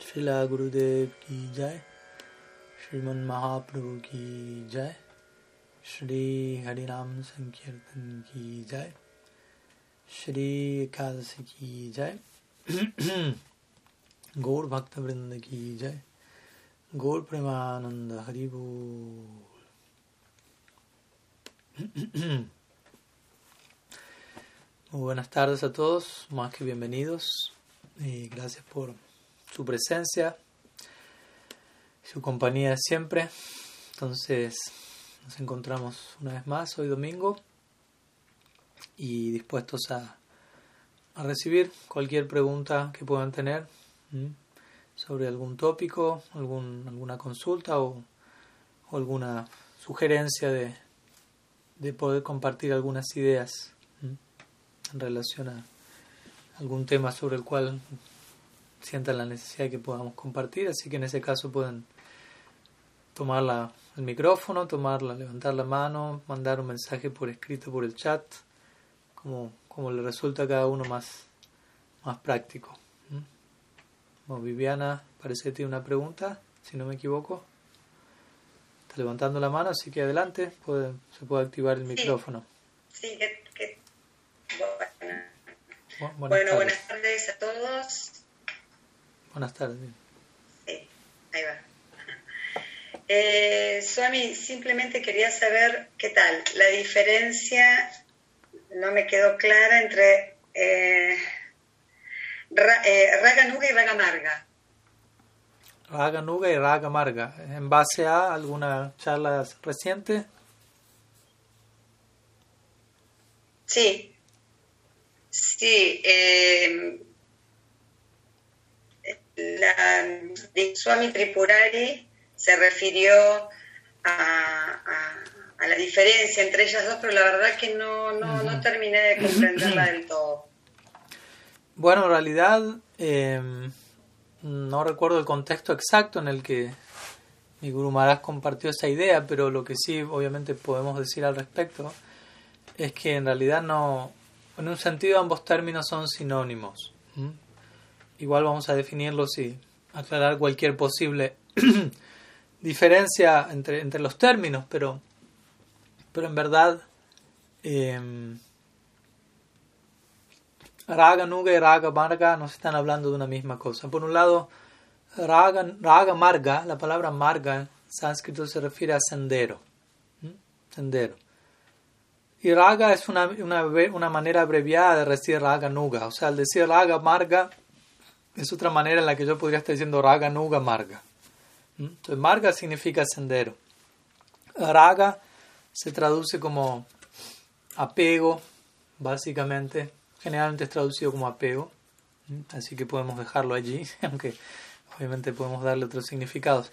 शिला गुरुदेव की जय श्रीमन महाप्रभु की जय श्री हरिनाम संकीर्तन की जय श्री एकादशी की जय गौर भक्त वृंद की जय गौर प्रेमानंद हरि बोल। Muy buenas tardes a todos, más que bienvenidos. Y gracias por su presencia, su compañía siempre. Entonces nos encontramos una vez más hoy domingo y dispuestos a, a recibir cualquier pregunta que puedan tener sobre algún tópico, algún, alguna consulta o, alguna sugerencia de, de poder compartir algunas ideas en relación a algún tema sobre el cual sientan la necesidad de que podamos compartir, así que en ese caso pueden tomar la, el micrófono, tomarla, levantar la mano, mandar un mensaje por escrito por el chat, como, como le resulta a cada uno más, más práctico. Bueno, Viviana parece que tiene una pregunta, si no me equivoco. Está levantando la mano, así que adelante, puede, se puede activar el micrófono. Sí, que, Bu- buenas bueno tardes. buenas tardes a todos. Buenas tardes. Sí, ahí va. Eh, Swami, simplemente quería saber qué tal. La diferencia no me quedó clara entre eh, ra, eh, Raga Nuga y Raga Marga. Raga Nuga y Raga Marga. ¿En base a alguna charla reciente? Sí, sí. Eh, la de Swami Tripurari se refirió a, a- a la diferencia entre ellas dos, pero la verdad que no, no, no terminé de comprenderla del todo. Bueno, en realidad eh, no recuerdo el contexto exacto en el que mi Guru Maharaj compartió esa idea, pero lo que sí obviamente podemos decir al respecto es que en realidad no, en un sentido ambos términos son sinónimos. ¿m? Igual vamos a definirlos y aclarar cualquier posible diferencia entre, entre los términos, pero, pero en verdad eh, Raga Nuga y Raga Marga nos están hablando de una misma cosa. Por un lado, Raga, Raga Marga, la palabra Marga en sánscrito se refiere a sendero. ¿m? Sendero. Y Raga es una, una, una manera abreviada de decir Raga Nuga. O sea, al decir Raga Marga es otra manera en la que yo podría estar diciendo Raga Nuga Marga. ¿m? Entonces, Marga significa sendero. Raga se traduce como apego, básicamente. Generalmente es traducido como apego, ¿m? así que podemos dejarlo allí, aunque obviamente podemos darle otros significados.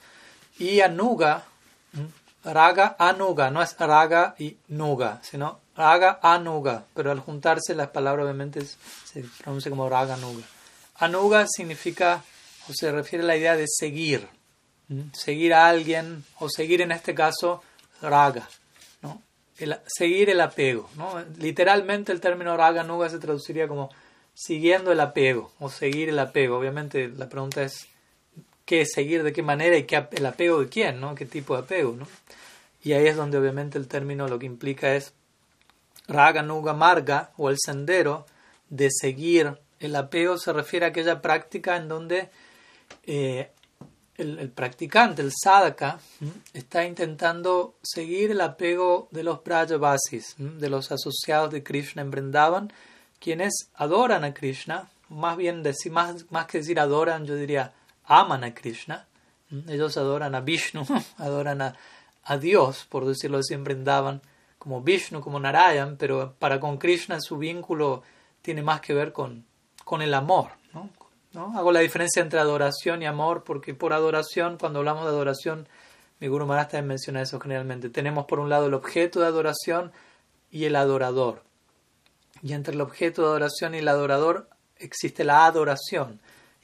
Y anuga, ¿m? Raga anuga, no es raga y nuga, sino raga anuga, pero al juntarse las palabras obviamente se pronuncia como raga anuga. Anuga significa o se refiere a la idea de seguir, seguir a alguien o seguir en este caso raga, ¿no? El- seguir el apego. ¿no? Literalmente el término raga nuga se traduciría como siguiendo el apego o seguir el apego. Obviamente la pregunta es seguir, de qué manera y qué, el apego de quién, ¿no? qué tipo de apego. ¿no? Y ahí es donde obviamente el término lo que implica es raga nuga marga o el sendero de seguir el apego se refiere a aquella práctica en donde eh, el, practicante, el sadhaka, está intentando seguir el apego de los Brajavasis, ¿m? de los asociados de Krishna en Vrindavan, quienes adoran a Krishna, más bien decir, más, más que decir adoran, yo diría aman a Krishna. Ellos adoran a Vishnu, adoran a, a Dios, por decirlo así, en como Vishnu, como Narayan, pero para con Krishna su vínculo tiene más que ver con, con el amor, ¿no? ¿no? Hago la diferencia entre adoración y amor porque por adoración, cuando hablamos de adoración, mi Guru Maharaj también menciona eso generalmente. Tenemos por un lado el objeto de adoración y el adorador. Y entre el objeto de adoración y el adorador existe la adoración.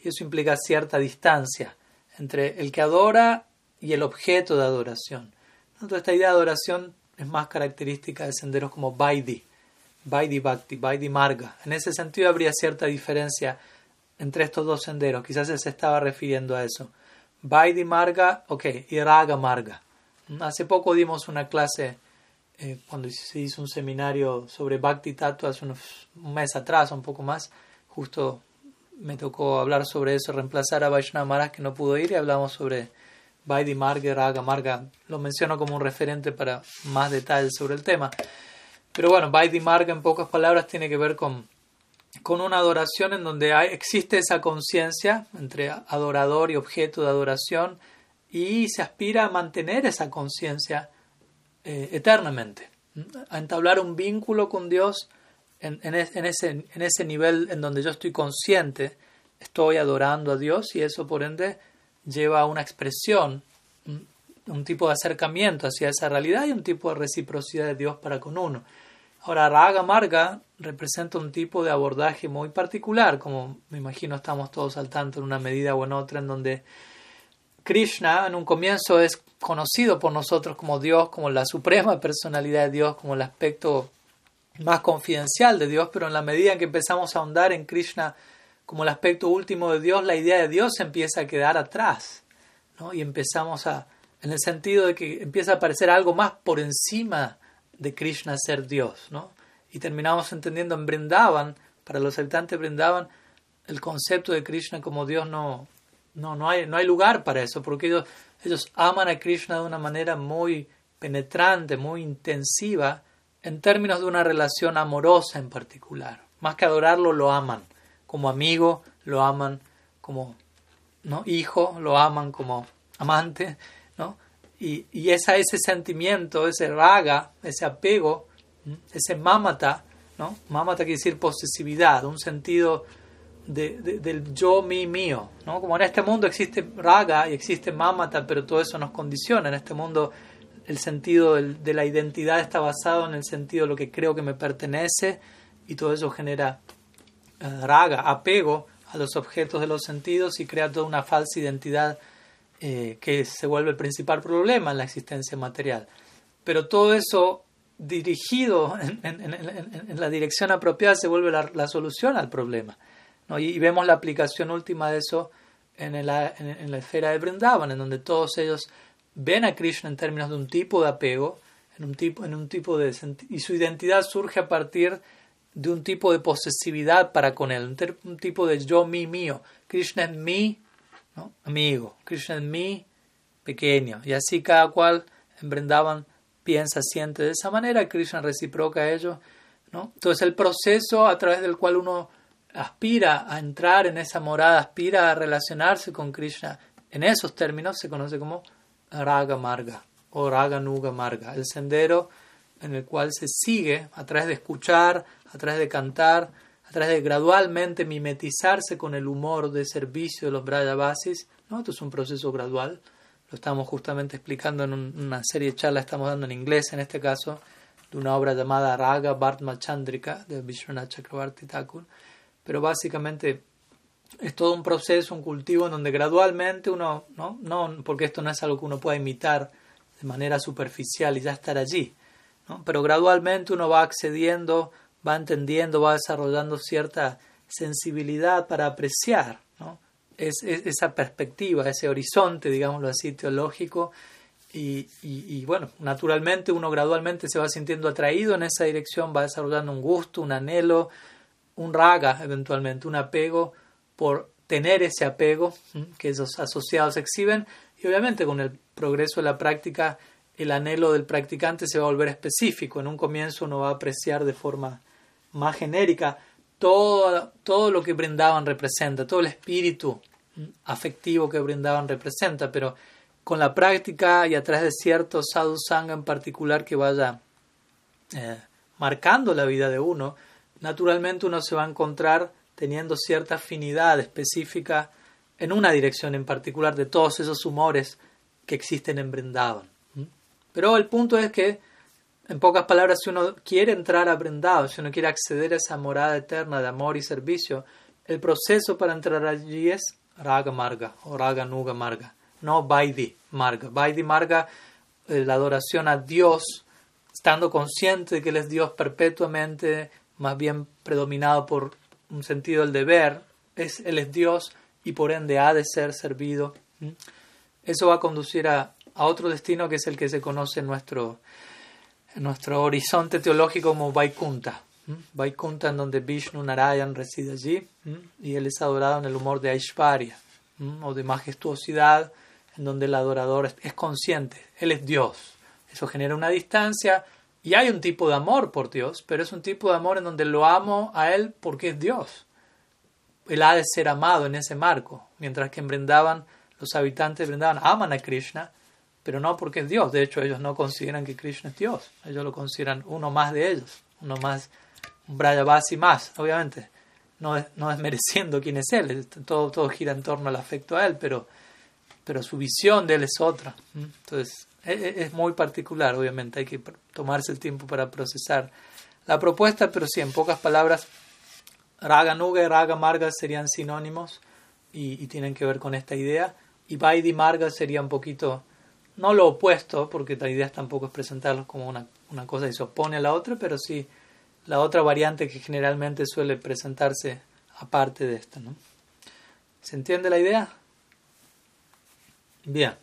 Eso implica cierta distancia entre el que adora y el objeto de adoración. Entonces, esta idea de adoración es más característica de senderos como Vaidhi, Vaidhi Bhakti, Vaidhi Marga. En ese sentido habría cierta diferencia entre estos dos senderos. Quizás se estaba refiriendo a eso. Vaidhi Marga, ok, y Raga Marga. Hace poco dimos una clase, eh, cuando se hizo un seminario sobre Bhakti Tattva un mes atrás, un poco más, justo me tocó hablar sobre eso, reemplazar a Vaishnava Maharaj que no pudo ir y hablamos sobre Vaidhi Marga Raga Marga. Lo menciono como un referente para más detalles sobre el tema. Pero bueno, Vaidhi Marga en pocas palabras tiene que ver con con una adoración en donde hay, existe esa conciencia entre adorador y objeto de adoración y se aspira a mantener esa conciencia eh, eternamente, a entablar un vínculo con Dios en, ese nivel en donde yo estoy consciente, estoy adorando a Dios y eso por ende lleva a una expresión, un tipo de acercamiento hacia esa realidad y un tipo de reciprocidad de Dios para con uno. Ahora, Raga Marga representa un tipo de abordaje muy particular, como me imagino estamos todos al tanto en una medida o en otra, en donde Krishna en un comienzo es conocido por nosotros como Dios, como la suprema personalidad de Dios, como el aspecto más confidencial de Dios, pero en la medida en que empezamos a ahondar en Krishna como el aspecto último de Dios, la idea de Dios empieza a quedar atrás, ¿no? Y empezamos a, en el sentido de que empieza a aparecer algo más por encima de Krishna ser Dios, ¿no? Y terminamos entendiendo en Brindavan, para los habitantes de Brindavan, el concepto de Krishna como Dios no, no, no, hay, no hay lugar para eso, porque ellos, ellos aman a Krishna de una manera muy penetrante, muy intensiva, en términos de una relación amorosa en particular. Más que adorarlo, lo aman. Como amigo, lo aman como ¿no? hijo, lo aman como amante, ¿no? Y, y ese sentimiento, ese raga, ese apego, ese mamata, ¿no? Mamata quiere decir posesividad, un sentido de, del yo, mi, mío, ¿no? Como en este mundo existe raga y existe mamata, pero todo eso nos condiciona. En este mundo el sentido de la identidad está basado en el sentido de lo que creo que me pertenece y todo eso genera eh, raga, apego a los objetos de los sentidos y crea toda una falsa identidad eh, que se vuelve el principal problema en la existencia material. Pero todo eso dirigido en, la dirección apropiada se vuelve la, solución al problema. Y, vemos la aplicación última de eso en, la esfera de Brindavan, en donde todos ellos ven a Krishna en términos de un tipo de apego, en un tipo, en un tipo de y su identidad surge a partir de un tipo de posesividad para con él, un, tipo de yo, mi, mío. Krishna es mi amigo, Krishna en mí, pequeño. Y así cada cual en Brindavan piensa, siente de esa manera, Krishna reciproca a ello. ¿no? Entonces el proceso a través del cual uno aspira a entrar en esa morada, aspira a relacionarse con Krishna, en esos términos se conoce como Raga Marga o Raga Nuga Marga, el sendero en el cual se sigue a través de escuchar, a través de cantar, a través de gradualmente mimetizarse con el humor de servicio de los Brajavasis. ¿no? Esto es un proceso gradual. Lo estamos justamente explicando en una serie de charlas, estamos dando en inglés en este caso, de una obra llamada Raga Bhartma Chandrika de Vishwanath Chakravarti Thakur. Pero básicamente es todo un proceso, un cultivo en donde gradualmente uno, ¿no? no porque esto no es algo que uno pueda imitar de manera superficial y ya estar allí, ¿no? pero gradualmente uno va accediendo va entendiendo, va desarrollando cierta sensibilidad para apreciar ¿no? es, esa perspectiva, ese horizonte, digámoslo así, teológico. Y, y, bueno, naturalmente uno gradualmente se va sintiendo atraído en esa dirección, va desarrollando un gusto, un anhelo, un raga eventualmente, un apego por tener ese apego que esos asociados exhiben. Y obviamente con el progreso de la práctica el anhelo del practicante se va a volver específico. En un comienzo uno va a apreciar de forma más genérica, todo, todo lo que brindaban representa, todo el espíritu afectivo que brindaban representa, pero con la práctica y a través de cierto sadhu sangha en particular que vaya eh, marcando la vida de uno, naturalmente uno se va a encontrar teniendo cierta afinidad específica en una dirección en particular de todos esos humores que existen en Brindavan. Pero el punto es que en pocas palabras, si uno quiere entrar a Brindado, si uno quiere acceder a esa morada eterna de amor y servicio, el proceso para entrar allí es Raga Marga o Raga Nuga Marga, no Vaidhi Marga. Vaidhi Marga, eh, la adoración a Dios, estando consciente de que Él es Dios perpetuamente, más bien predominado por un sentido del deber, es, Él es Dios y por ende ha de ser servido. Eso va a conducir a, a otro destino que es el que se conoce en nuestro, en nuestro horizonte teológico como Vaikunta. Vaikunta en donde Vishnu Narayan reside allí y él es adorado en el humor de Aishvarya o de majestuosidad en donde el adorador es consciente, él es Dios. Eso genera una distancia y hay un tipo de amor por Dios, pero es un tipo de amor en donde lo amo a él porque es Dios. Él ha de ser amado en ese marco, mientras que en Brindavan los habitantes de aman a Krishna, pero no porque es Dios. De hecho, ellos no consideran que Krishna es Dios. Ellos lo consideran uno más de ellos, uno más un Brayabasi más, obviamente, no, no desmereciendo quién es él, todo, todo gira en torno al afecto a él, pero, pero su visión de él es otra. Entonces, es, muy particular, obviamente, hay que tomarse el tiempo para procesar la propuesta, pero sí, en pocas palabras, Raga Nuga y Raga Marga serían sinónimos y, tienen que ver con esta idea, y Vaidi Marga sería un poquito, no lo opuesto, porque la idea tampoco es presentarlos como una, una cosa y se opone a la otra, pero sí la otra variante que generalmente suele presentarse aparte de esta. ¿no? ¿Se entiende la idea? Bien,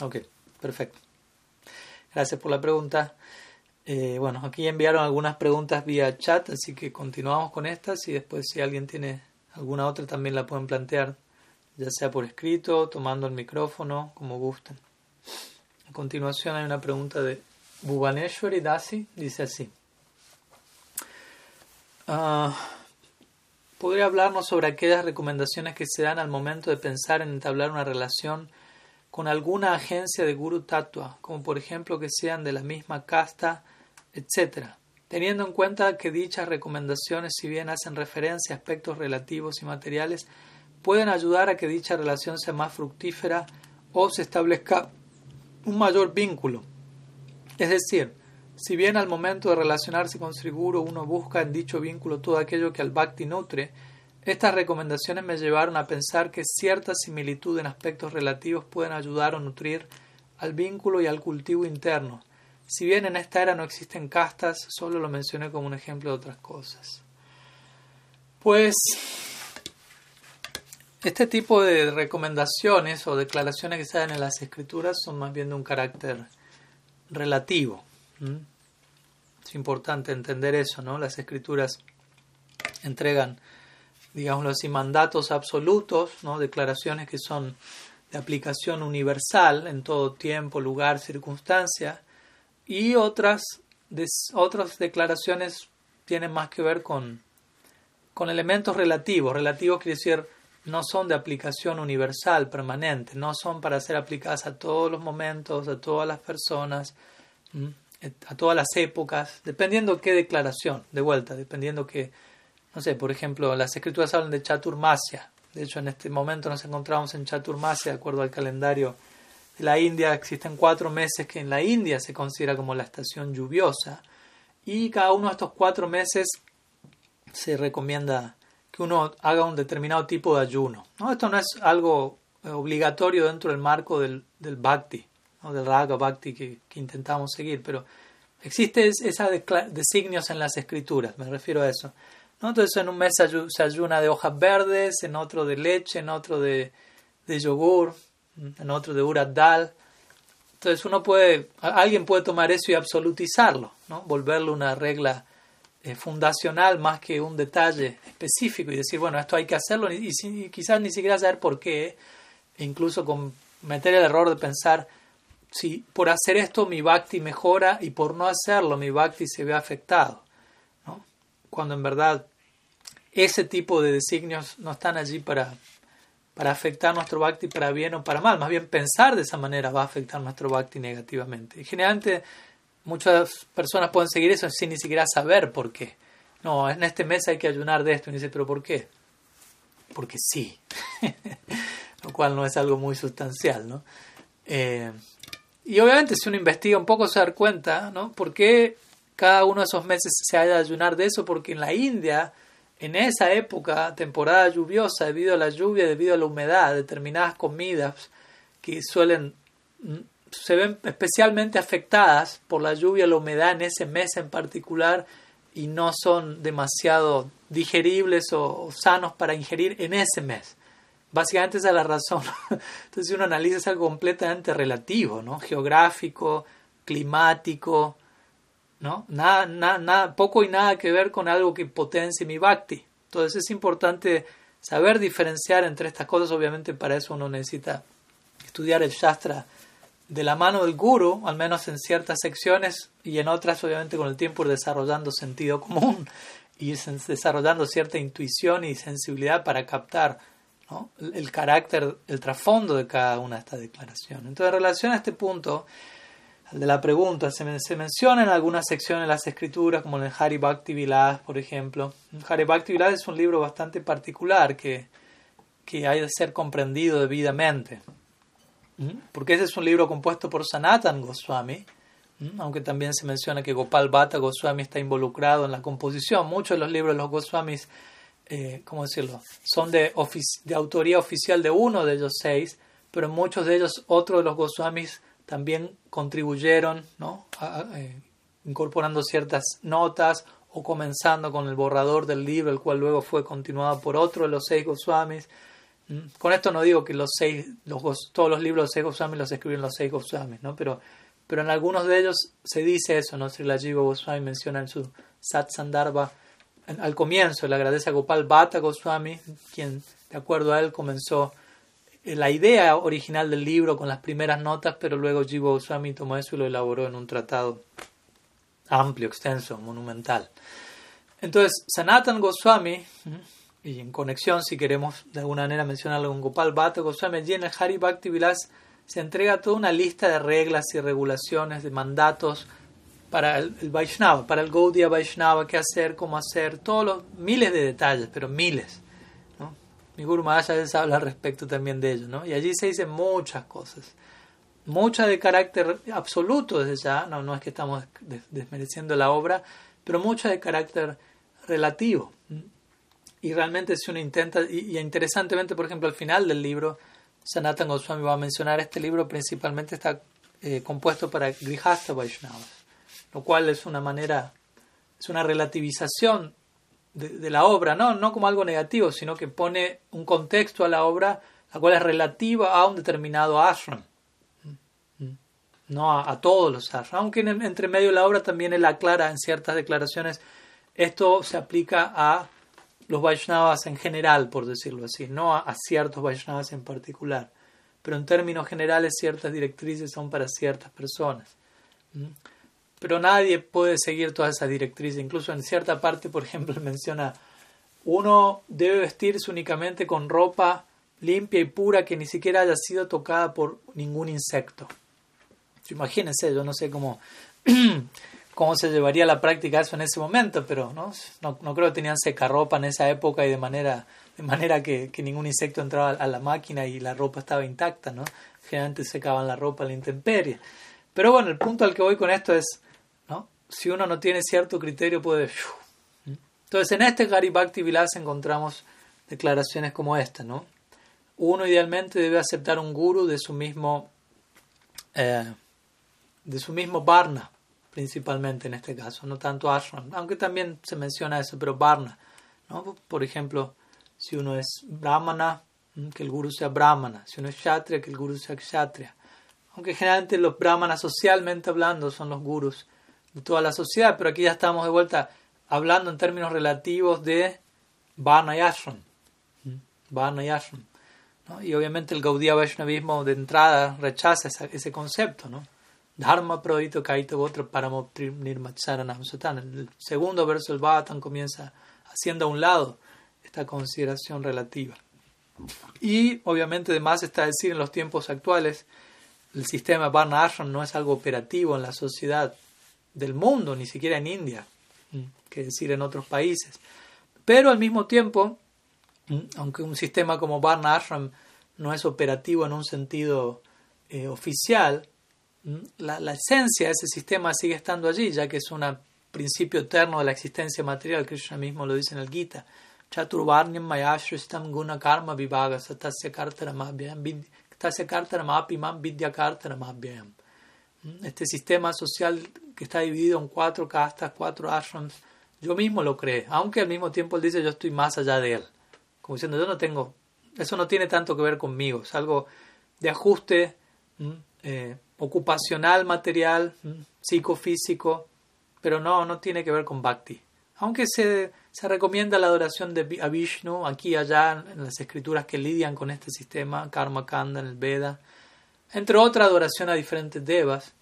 ok, perfecto. Gracias por la pregunta. Eh, bueno, aquí enviaron algunas preguntas vía chat, así que continuamos con estas y después si alguien tiene alguna otra también la pueden plantear, ya sea por escrito, tomando el micrófono, como gusten. A continuación hay una pregunta de Bhuvaneshwari Dasi, dice así. Ah, ¿Podría hablarnos sobre aquellas recomendaciones que se dan al momento de pensar en entablar una relación con alguna agencia de Guru Tattva, como por ejemplo que sean de la misma casta, etcétera? Teniendo en cuenta que dichas recomendaciones, si bien hacen referencia a aspectos relativos y materiales, pueden ayudar a que dicha relación sea más fructífera o se establezca un mayor vínculo. Es decir, si bien al momento de relacionarse con Sri uno busca en dicho vínculo todo aquello que al Bhakti nutre, estas recomendaciones me llevaron a pensar que cierta similitud en aspectos relativos pueden ayudar o nutrir al vínculo y al cultivo interno. Si bien en esta era no existen castas, solo lo mencioné como un ejemplo de otras cosas. Pues este tipo de recomendaciones o declaraciones que se dan en las escrituras son más bien de un carácter relativo. Es importante entender eso, ¿no? Las escrituras entregan, digámoslo así, mandatos absolutos, ¿no? Declaraciones que son de aplicación universal en todo tiempo, lugar, circunstancia, y otras, otras declaraciones tienen más que ver con, con elementos relativos. Relativos quiere decir no son de aplicación universal, permanente, no son para ser aplicadas a todos los momentos, a todas las personas a todas las épocas, dependiendo qué declaración, de vuelta, dependiendo que, no sé, por ejemplo, las escrituras hablan de Chaturmasya. De hecho, en este momento nos encontramos en Chaturmasya, de acuerdo al calendario de la India. Existen cuatro meses que en la India se considera como la estación lluviosa. Y cada uno de estos cuatro meses se recomienda que uno haga un determinado tipo de ayuno. ¿no? Esto no es algo obligatorio dentro del marco del, del bhakti del raga bhakti que, intentamos seguir, pero existe esos designios en las escrituras, me refiero a eso. Entonces en un mes se ayuna de hojas verdes, en otro de leche, en otro de, de yogur, en otro de urad dal. Entonces uno puede, alguien puede tomar eso y absolutizarlo, ¿no? volverlo una regla eh, fundacional más que un detalle específico y decir, bueno, esto hay que hacerlo y, y, quizás ni siquiera saber por qué, e incluso cometer el error de pensar, si por hacer esto mi bhakti mejora y por no hacerlo mi bhakti se ve afectado. ¿no? Cuando en verdad ese tipo de designios no están allí para, para afectar nuestro bhakti para bien o para mal. Más bien pensar de esa manera va a afectar nuestro bhakti negativamente. Y generalmente muchas personas pueden seguir eso sin ni siquiera saber por qué. No, en este mes hay que ayunar de esto. Y dice, ¿pero por qué? Porque sí. Lo cual no es algo muy sustancial, ¿no? Eh, y obviamente si uno investiga un poco se da cuenta, ¿no? ¿Por qué cada uno de esos meses se ha de ayunar de eso? Porque en la India, en esa época, temporada lluviosa, debido a la lluvia, debido a la humedad, determinadas comidas que suelen se ven especialmente afectadas por la lluvia la humedad en ese mes en particular y no son demasiado digeribles o, sanos para ingerir en ese mes. Básicamente esa es la razón. Entonces si uno analiza es algo completamente relativo, ¿no? Geográfico, climático, ¿no? Nada, nada, poco y nada que ver con algo que potencie mi bhakti. Entonces es importante saber diferenciar entre estas cosas. Obviamente para eso uno necesita estudiar el Shastra de la mano del guru, al menos en ciertas secciones y en otras obviamente con el tiempo desarrollando sentido común y desarrollando cierta intuición y sensibilidad para captar el carácter, el trasfondo de cada una de estas declaraciones. Entonces, en relación a este punto, el de la pregunta, se, menciona en algunas secciones de las escrituras, como en el Hari Bhakti Vilas, por ejemplo. El Hari Bhakti Vilas es un libro bastante particular que, que hay de ser comprendido debidamente. Porque ese es un libro compuesto por Sanatan Goswami, aunque también se menciona que Gopal Bhatta Goswami está involucrado en la composición. Muchos de los libros de los Goswamis, eh, ¿cómo decirlo?, son de, de autoría oficial de uno de ellos seis, pero muchos de ellos, otros de los Goswamis, también contribuyeron. Eh, incorporando ciertas notas o comenzando con el borrador del libro, el cual luego fue continuado por otro de los seis Goswamis. Con esto no digo que los seis, todos los libros de los seis Goswamis los escribieron los seis Goswamis, pero, pero en algunos de ellos se dice eso, ¿no? Sri Jiva Goswami menciona en su Sat Sandarbha, al comienzo le agradece a Gopal Bhatta Goswami, quien de acuerdo a él comenzó la idea original del libro con las primeras notas, pero luego Jiva Goswami tomó eso y lo elaboró en un tratado amplio, extenso, monumental. Entonces, Sanatan Goswami, y en conexión, si queremos de alguna manera mencionarlo con Gopal Bhatta Goswami, allí en el Hari Bhakti Vilas se entrega toda una lista de reglas y regulaciones, de mandatos para el, Vaishnava, para el Gaudiya Vaishnava, qué hacer, cómo hacer, todos los miles de detalles, pero miles. Mi Guru Maharaj habla al respecto también de ello, ¿no? Y allí se dicen muchas cosas, muchas de carácter absoluto desde ya, no, no es que estamos desmereciendo la obra, pero muchas de carácter relativo. Y realmente si uno intenta, y, interesantemente, por ejemplo, al final del libro, Sanatan Goswami va a mencionar este libro principalmente está eh, compuesto para Grihasta Vaishnavas, lo cual es una manera, es una relativización de, la obra, ¿no? no como algo negativo, sino que pone un contexto a la obra, la cual es relativa a un determinado ashram, no a, todos los ashrams, aunque entre medio de la obra también él aclara en ciertas declaraciones, esto se aplica a los Vaishnavas en general, por decirlo así, no a, ciertos Vaishnavas en particular, pero en términos generales ciertas directrices son para ciertas personas. Pero nadie puede seguir todas esas directrices, incluso en cierta parte, por ejemplo, menciona, uno debe vestirse únicamente con ropa limpia y pura que ni siquiera haya sido tocada por ningún insecto. Imagínense, yo no sé cómo cómo se llevaría la práctica eso en ese momento, pero no, no, creo que tenían secarropa en esa época y de manera, de manera que, ningún insecto entraba a la máquina y la ropa estaba intacta, ¿no? Generalmente secaban la ropa a la intemperie. Pero bueno, el punto al que voy con esto es, ¿no? Si uno no tiene cierto criterio puede... Entonces en este Garibakti Vilas encontramos declaraciones como esta, ¿no? Uno idealmente debe aceptar un guru de su mismo, eh, de su mismo Varna, principalmente en este caso, no tanto ashram, aunque también se menciona eso, pero varna. ¿no? Por ejemplo, si uno es brahmana, que el guru sea brahmana, si uno es kshatriya, que el guru sea kshatriya. Aunque generalmente los brahmanas socialmente hablando son los gurus de toda la sociedad, pero aquí ya estamos de vuelta hablando en términos relativos de varna y ashram. Mm, varna y ashram. Y obviamente el Gaudiya Vaishnavismo de entrada rechaza ese concepto, ¿no? Dharma Prodito Kaito Paramoptri Nirmacharanam Satan. El segundo verso del Bhattan comienza haciendo a un lado esta consideración relativa. Y obviamente además está decir en los tiempos actuales el sistema Varna Ashram no es algo operativo en la sociedad del mundo, ni siquiera en India, que decir en otros países. Pero al mismo tiempo, aunque un sistema como Varna Ashram no es operativo en un sentido eh, oficial, la, esencia de ese sistema sigue estando allí, ya que es un principio eterno de la existencia material. Krishna mismo lo dice en el Gita. Chaturvarnyam mayashristam guna karma vivaga satasya kartaramabhyam vidya Este sistema social que está dividido en cuatro castas, cuatro ashrams yo mismo lo cree, aunque al mismo tiempo él dice yo estoy más allá de él, como diciendo yo no tengo, eso no tiene tanto que ver conmigo, es algo de ajuste eh, ocupacional, material, psicofísico, pero no, no tiene que ver con bhakti. Aunque se, se recomienda la adoración de, a Vishnu aquí y allá en las escrituras que lidian con este sistema, Karma Kanda en el Veda, entre otra adoración a diferentes devas.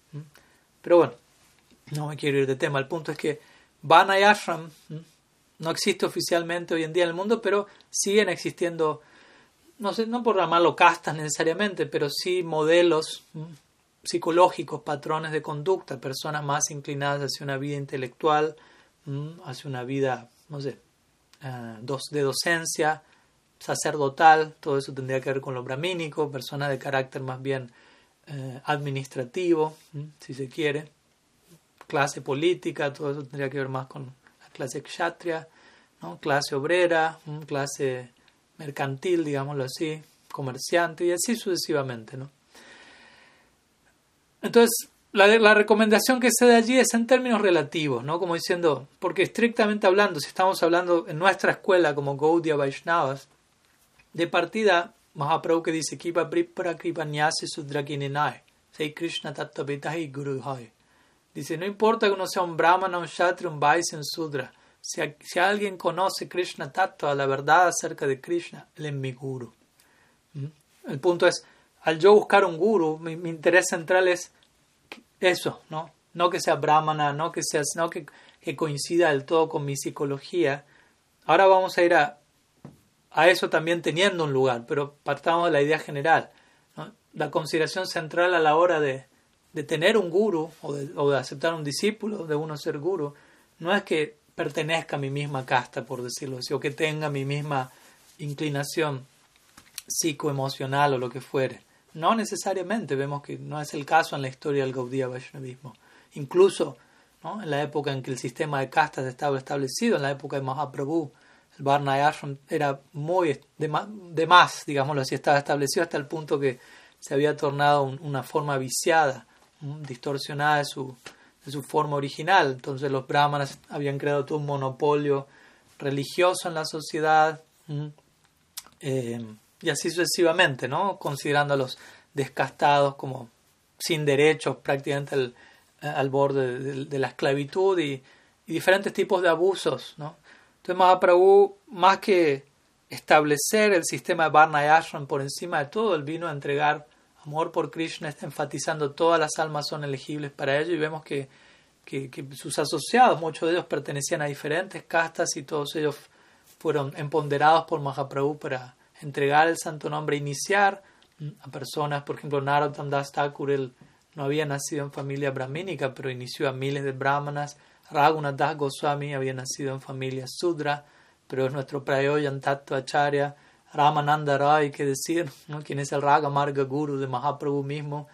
Pero bueno, no me quiero ir de tema. El punto es que Vana y Ashram no existe oficialmente hoy en día en el mundo, pero siguen existiendo, no sé, no por llamarlo castas necesariamente, pero sí modelos psicológicos, patrones de conducta, personas más inclinadas hacia una vida intelectual, hacia una vida, no sé, eh, de docencia, sacerdotal, todo eso tendría que ver con lo bramínico, personas de carácter más bien eh, administrativo, si se quiere, clase política, todo eso tendría que ver más con la clase kshatriya, ¿no? clase obrera, clase mercantil, digámoslo así, comerciante y así sucesivamente. ¿no? Entonces, la, la, recomendación que se da allí es en términos relativos, ¿no? Como diciendo, porque estrictamente hablando, si estamos hablando en nuestra escuela como Gaudiya Vaishnavas, de partida, Mahaprabhu que dice, Kipa Pripra Kripa Nyasi Sudrakininai, Sei Krishna y Guru Hai. Dice, no importa que uno sea un brahmana, un kshatriya, un vaisya, un sudra, si, si, alguien conoce Krishna Tattva, la verdad acerca de Krishna, él es mi guru. ¿Mm? El punto es, al yo buscar un guru, mi, interés central es eso, ¿no? No que sea brahmana, no que, sea, no que, que, coincida del todo con mi psicología. Ahora vamos a ir a, a eso también teniendo un lugar, pero partamos de la idea general. La consideración central a la hora de, de tener un guru o de, aceptar un discípulo, de uno ser guru, no es que pertenezca a mi misma casta, por decirlo así, o que tenga mi misma inclinación psicoemocional o lo que fuere. No necesariamente, vemos que no es el caso en la historia del Gaudiya Vaishnavismo. Incluso ¿no? en la época en que el sistema de castas estaba establecido, en la época de Mahaprabhu, el Varna Ashram era muy de, más, digámoslo así, estaba establecido hasta el punto que se había tornado una forma viciada, distorsionada de su, su forma original. Entonces los brahmanas habían creado todo un monopolio religioso en la sociedad. Eh, y así sucesivamente, ¿no? Considerando a los descastados como sin derechos, prácticamente al, al borde de, la esclavitud y, diferentes tipos de abusos, ¿no? Entonces Mahaprabhu, más que establecer el sistema de Varna y Ashram por encima de todo, él vino a entregar amor por Krishna, está enfatizando todas las almas son elegibles para ello y vemos que, que, sus asociados, muchos de ellos pertenecían a diferentes castas y todos ellos fueron empoderados por Mahaprabhu para entregar el santo nombre, iniciar a personas, por ejemplo, Narottam Das Thakur, él no había nacido en familia brahmínica, pero inició a miles de brahmanas. Raghunath Das Goswami había nacido en familia Sudra, pero es nuestro Prayoyan Acharya. Ramananda Rai, que decir, ¿no? quien es el Raga Marga Guru de Mahaprabhu mismo,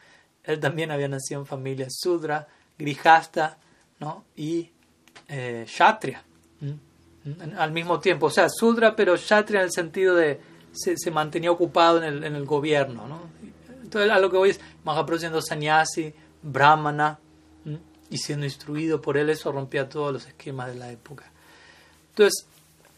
él también había nacido en familia Sudra, Grihasta ¿no? y eh, Kshatriya. Al mismo tiempo, o sea, Sudra, pero Kshatriya en el sentido de se, mantenía ocupado en el, en el gobierno. ¿no? Entonces, a lo que voy es Mahaprabhu siendo sannyasi, brahmana, y siendo instruido por él, eso rompía todos los esquemas de la época. Entonces,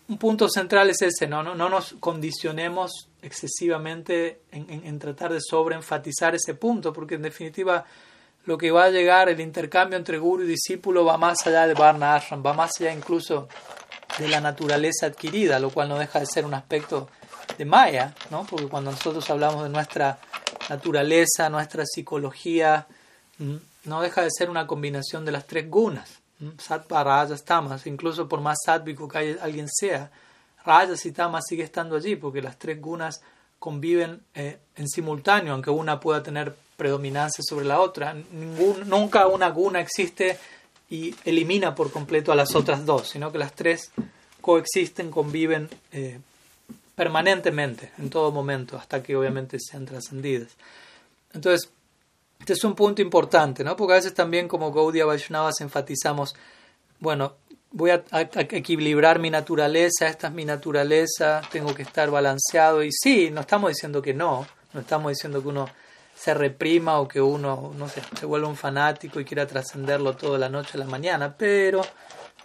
un punto central es ese, no, no, no nos condicionemos excesivamente en, tratar de sobreenfatizar ese punto, porque en definitiva lo que va a llegar, el intercambio entre guru y discípulo va más allá de Varna Ashram, va más allá incluso de la naturaleza adquirida, lo cual no deja de ser un aspecto de Maya, ¿no? porque cuando nosotros hablamos de nuestra naturaleza, nuestra psicología, no deja de ser una combinación de las tres gunas, sattva, rajas, tamas, incluso por más sáttvico que alguien sea, rajas y tamas sigue estando allí, porque las tres gunas conviven eh, en simultáneo, aunque una pueda tener predominancia sobre la otra. Nunca una guna existe y elimina por completo a las otras dos, sino que las tres coexisten, conviven eh, permanentemente, en todo momento, hasta que obviamente sean trascendidas. Entonces, este es un punto importante, ¿no? Porque a veces también como Gaudiya Vaishnavas enfatizamos, bueno, voy a, equilibrar mi naturaleza, esta es mi naturaleza, tengo que estar balanceado. Y sí, no estamos diciendo que no, no estamos diciendo que uno se reprima o que uno, no sé, se vuelva un fanático y quiera trascenderlo toda la noche a la mañana, pero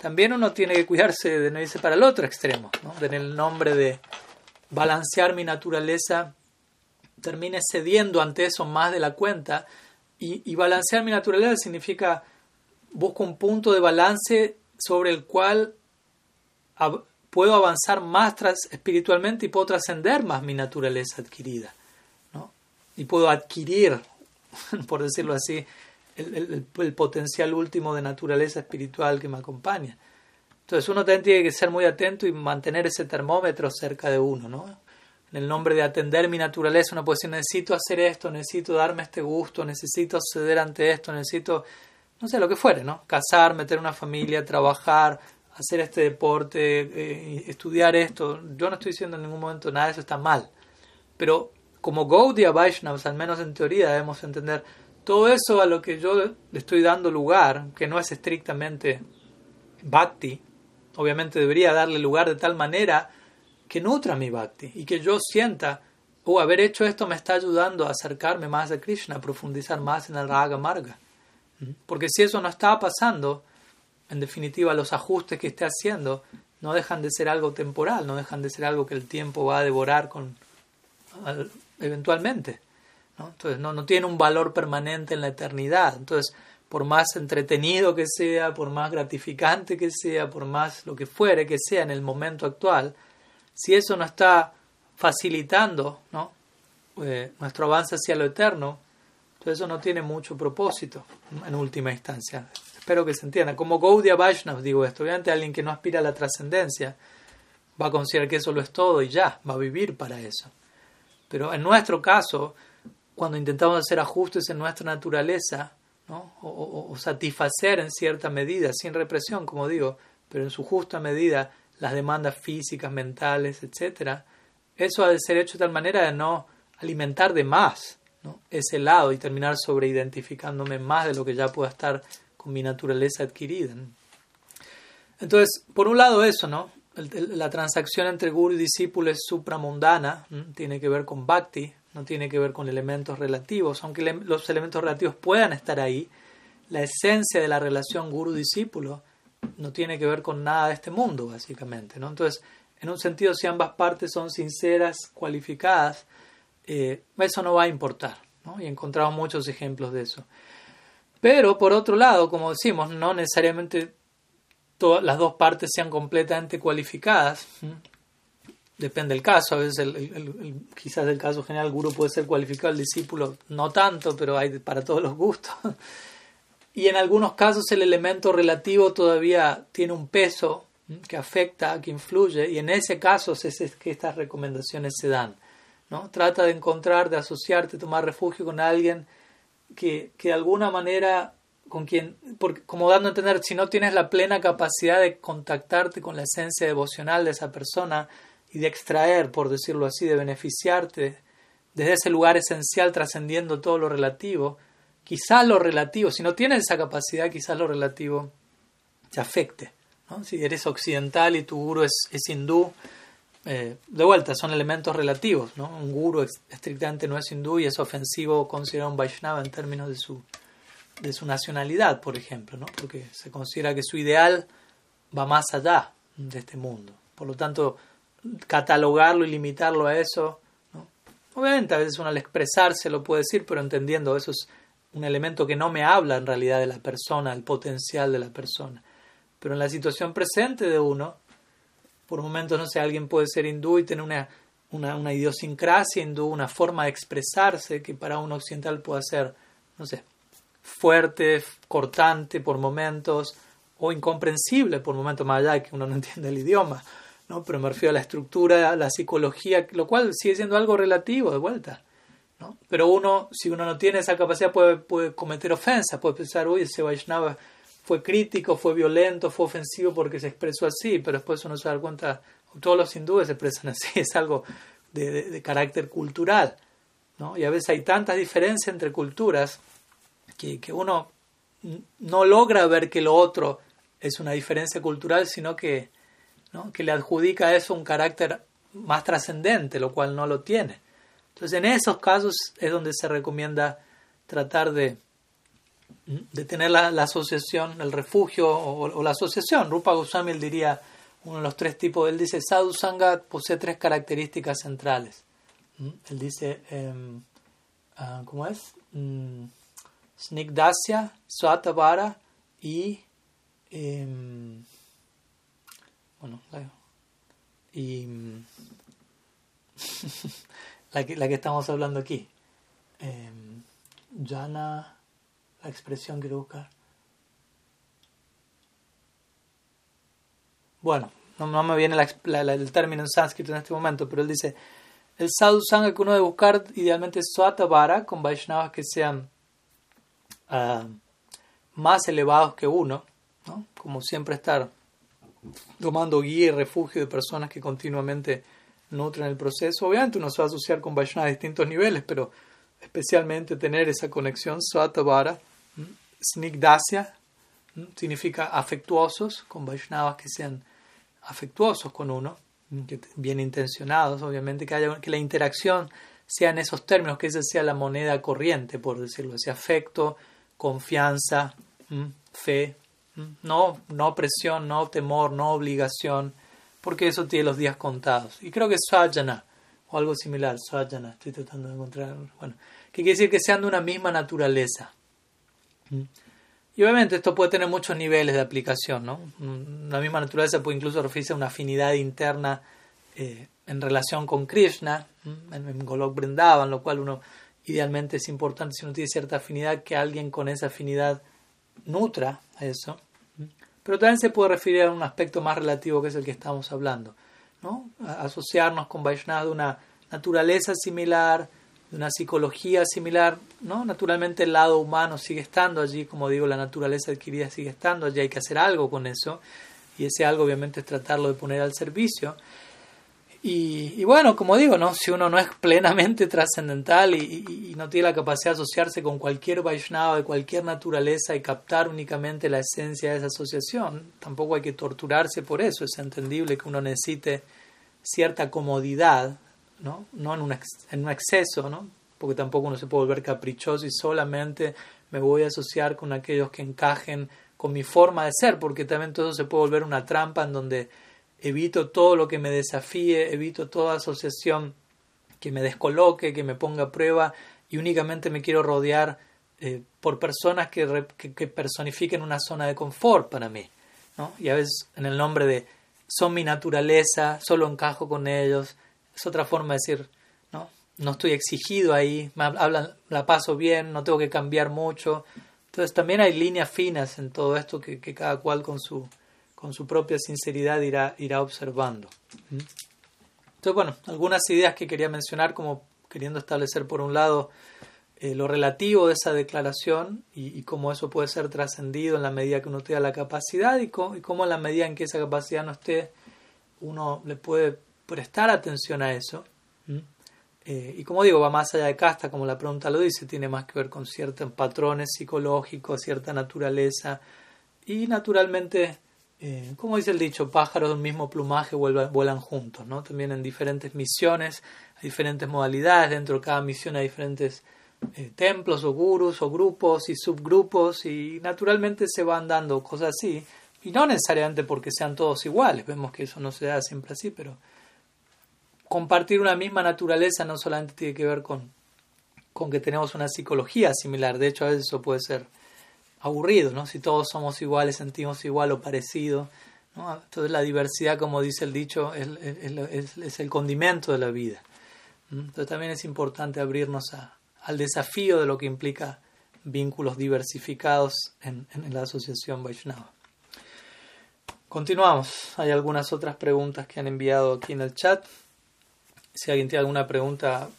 también uno tiene que cuidarse de no irse para el otro extremo, ¿no? en el nombre de balancear mi naturaleza, termine cediendo ante eso más de la cuenta. Y, balancear mi naturaleza significa busco un punto de balance sobre el cual puedo avanzar más tras, espiritualmente y puedo trascender más mi naturaleza adquirida. ¿no? Y puedo adquirir, por decirlo así, el, el, potencial último de naturaleza espiritual que me acompaña. Entonces uno también tiene que ser muy atento y mantener ese termómetro cerca de uno. ¿no? En el nombre de atender mi naturaleza, uno puede decir, necesito hacer esto, necesito darme este gusto, necesito ceder ante esto, necesito, no sé, lo que fuere, ¿no? Casar, meter una familia, trabajar, hacer este deporte, eh, estudiar esto. Yo no estoy diciendo en ningún momento nada de eso está mal. Pero como Gaudiya Vaishnavas, al menos en teoría, debemos entender todo eso a lo que yo le estoy dando lugar, que no es estrictamente bhakti, obviamente debería darle lugar de tal manera que nutra mi bhakti y que yo sienta, oh, haber hecho esto me está ayudando a acercarme más a Krishna, a profundizar más en el Raga Marga. ¿Mm? Porque si eso no está pasando, en definitiva, los ajustes que esté haciendo no dejan de ser algo temporal, no dejan de ser algo que el tiempo va a devorar con, eventualmente. ¿no? Entonces, no, no tiene un valor permanente en la eternidad. Entonces, por más entretenido que sea, por más gratificante que sea, por más lo que fuere que sea en el momento actual, si eso no está facilitando. Eh, nuestro avance hacia lo eterno, entonces eso no tiene mucho propósito en última instancia. Espero que se entienda. Como Gaudiya Vaishnav digo esto. Obviamente alguien que no aspira a la trascendencia va a considerar que eso lo es todo y ya, va a vivir para eso. Pero en nuestro caso, cuando intentamos hacer ajustes en nuestra naturaleza, ¿no? o, satisfacer en cierta medida, sin represión, como digo, pero en su justa medida, las demandas físicas, mentales, etc., eso ha de ser hecho de tal manera de no alimentar de más ese lado y terminar sobreidentificándome más de lo que ya pueda estar con mi naturaleza adquirida. Entonces, por un lado eso, ¿no? La transacción entre guru y discípulo es supramundana, tiene que ver con bhakti, no tiene que ver con elementos relativos, aunque los elementos relativos puedan estar ahí, la esencia de la relación guru-discípulo no tiene que ver con nada de este mundo, básicamente, ¿no? Entonces, en un sentido, si ambas partes son sinceras, cualificadas, eh, eso no va a importar, ¿no? Y encontramos muchos ejemplos de eso. Pero por otro lado, como decimos, no necesariamente todas las dos partes sean completamente cualificadas. Depende del caso, a veces quizás el caso general el guru puede ser cualificado, el discípulo no tanto, pero hay para todos los gustos. Y en algunos casos el elemento relativo todavía tiene un peso que afecta, que influye, y en ese caso es que estas recomendaciones se dan. ¿no? Trata de encontrar, de asociarte, tomar refugio con alguien que, que de alguna manera con quien, porque, como dando a entender, si no tienes la plena capacidad de contactarte con la esencia devocional de esa persona y de extraer, por decirlo así, de beneficiarte desde ese lugar esencial trascendiendo todo lo relativo, quizás lo relativo, si no tienes esa capacidad, quizás lo relativo te afecte. Si eres occidental y tu guru es, hindú, eh, de vuelta, son elementos relativos. Un guru estrictamente no es hindú y es ofensivo considerar un Vaishnava en términos de su, de su nacionalidad, por ejemplo, porque se considera que su ideal va más allá de este mundo. Por lo tanto, catalogarlo y limitarlo a eso, obviamente a veces uno al expresarse lo puede decir, pero entendiendo eso es un elemento que no me habla en realidad de la persona, el potencial de la persona. Pero en la situación presente de uno, por momentos, no sé, alguien puede ser hindú y tener una, una, idiosincrasia hindú, una forma de expresarse que para un occidental puede ser, no sé, fuerte, cortante por momentos o incomprensible por momentos más allá de que uno no entiende el idioma. ¿no? Pero me refiero a la estructura, a la psicología, lo cual sigue siendo algo relativo de vuelta. ¿No? Pero uno, si uno no tiene esa capacidad, puede, puede cometer ofensas, puede pensar, uy, ese Vaishnava fue crítico, fue violento, fue ofensivo porque se expresó así, pero después uno se da cuenta, todos los hindúes se expresan así, es algo de, carácter cultural. Y a veces hay tantas diferencias entre culturas que, que, uno no logra ver que lo otro es una diferencia cultural, sino que, que le adjudica a eso un carácter más trascendente, lo cual no lo tiene. Entonces, en esos casos es donde se recomienda tratar de de tener la, asociación, el refugio o, la asociación. Rupa Goswami diría uno de los tres tipos. Él dice, Sadhu Sangha posee tres características centrales. Él dice, em, ah, ¿cómo es? Mm, Snigdasya, Svatavara y... Em, bueno, y la, que, la que estamos hablando aquí. Eh, Jana, la expresión quiero buscar. Bueno, no, me viene el término en sánscrito en este momento, pero él dice, el sadhu sangha que uno debe buscar idealmente es con Vaishnavas que sean ah, más elevados que uno, ¿no? como siempre estar tomando guía y refugio de personas que continuamente nutren el proceso. Obviamente uno se va a asociar con Vaishnava a distintos niveles, pero especialmente tener esa conexión Svatavara, Snigdasya, significa afectuosos, con Vaishnavas que sean afectuosos con uno, bien intencionados, obviamente, que, haya, que la interacción sea en esos términos, que esa sea la moneda corriente, por decirlo así, afecto, confianza, fe, no, no presión, no temor, no obligación, porque eso tiene los días contados. Y creo que Swajana, o algo similar, Swajana, estoy tratando de encontrar, bueno, que quiere decir que sean de una misma naturaleza. Y obviamente esto puede tener muchos niveles de aplicación, ¿no? La misma naturaleza puede incluso referirse a una afinidad interna eh, en relación con Krishna, en, en Golok Brindavan, lo cual uno idealmente es importante si uno tiene cierta afinidad que alguien con esa afinidad nutra eso. Pero también se puede referir a un aspecto más relativo que es el que estamos hablando. ¿no? asociarnos con Vaishnava de una naturaleza similar, de una psicología similar. ¿no? Naturalmente el lado humano sigue estando allí, como digo, la naturaleza adquirida sigue estando allí, hay que hacer algo con eso. Y ese algo obviamente es tratarlo de poner al servicio. Y, bueno, como digo, ¿no? si uno no es plenamente trascendental y, no tiene la capacidad de asociarse con cualquier Vaishnava de cualquier naturaleza y captar únicamente la esencia de esa asociación, tampoco hay que torturarse por eso. Es entendible que uno necesite cierta comodidad, no, no en, un en un exceso, ¿no? porque tampoco uno se puede volver caprichoso y solamente me voy a asociar con aquellos que encajen con mi forma de ser, porque también todo se puede volver una trampa en donde evito todo lo que me desafíe, evito toda asociación que me descoloque, que me ponga a prueba y únicamente me quiero rodear eh, por personas que, que, personifiquen una zona de confort para mí. ¿no? Y a veces en el nombre de son mi naturaleza, solo encajo con ellos, es otra forma de decir, no, no estoy exigido ahí, me hablan, la paso bien, no tengo que cambiar mucho. Entonces también hay líneas finas en todo esto que cada cual con su, con su propia sinceridad irá, irá observando. ¿Mm? Entonces, bueno, algunas ideas que quería mencionar como queriendo establecer por un lado eh, lo relativo de esa declaración y, cómo eso puede ser trascendido en la medida que uno tenga la capacidad y, cómo en la medida en que esa capacidad no esté, uno le puede prestar atención a eso. ¿Mm? Eh, y como digo, va más allá de casta, como la pregunta lo dice, tiene más que ver con ciertos patrones psicológicos, cierta naturaleza y naturalmente eh, como dice el dicho, pájaros del mismo plumaje vuelan, juntos, ¿no? También en diferentes misiones, hay diferentes modalidades, dentro de cada misión hay diferentes eh, templos o gurus o grupos y subgrupos y naturalmente se van dando cosas así, y no necesariamente porque sean todos iguales, vemos que eso no se da siempre así, pero compartir una misma naturaleza no solamente tiene que ver con, con que tenemos una psicología similar, de hecho a veces eso puede ser aburrido, ¿no? Si todos somos iguales, sentimos igual o parecido, ¿no? Entonces la diversidad, como dice el dicho, es, es, el condimento de la vida. Entonces también es importante abrirnos a, al desafío de lo que implica vínculos diversificados en, en la asociación Vaishnava. Continuamos. Hay algunas otras preguntas que han enviado aquí en el chat. Si alguien tiene alguna pregunta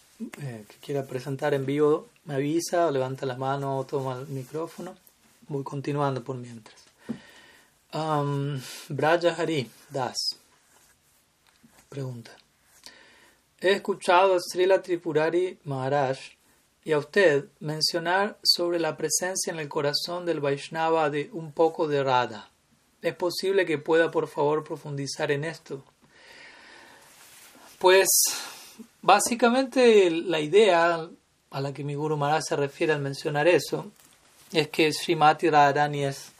eh, que quiera presentar en vivo, me avisa, levanta la mano o toma el micrófono. Voy continuando por mientras. Um, Braja Hari Das pregunta. He escuchado a Srila Tripurari Maharaj y a usted mencionar sobre la presencia en el corazón del Vaishnava de un poco de Radha. ¿Es posible que pueda por favor profundizar en esto? Pues básicamente la idea a la que mi Guru Maharaj se refiere al mencionar eso es que Srimati Radharani es,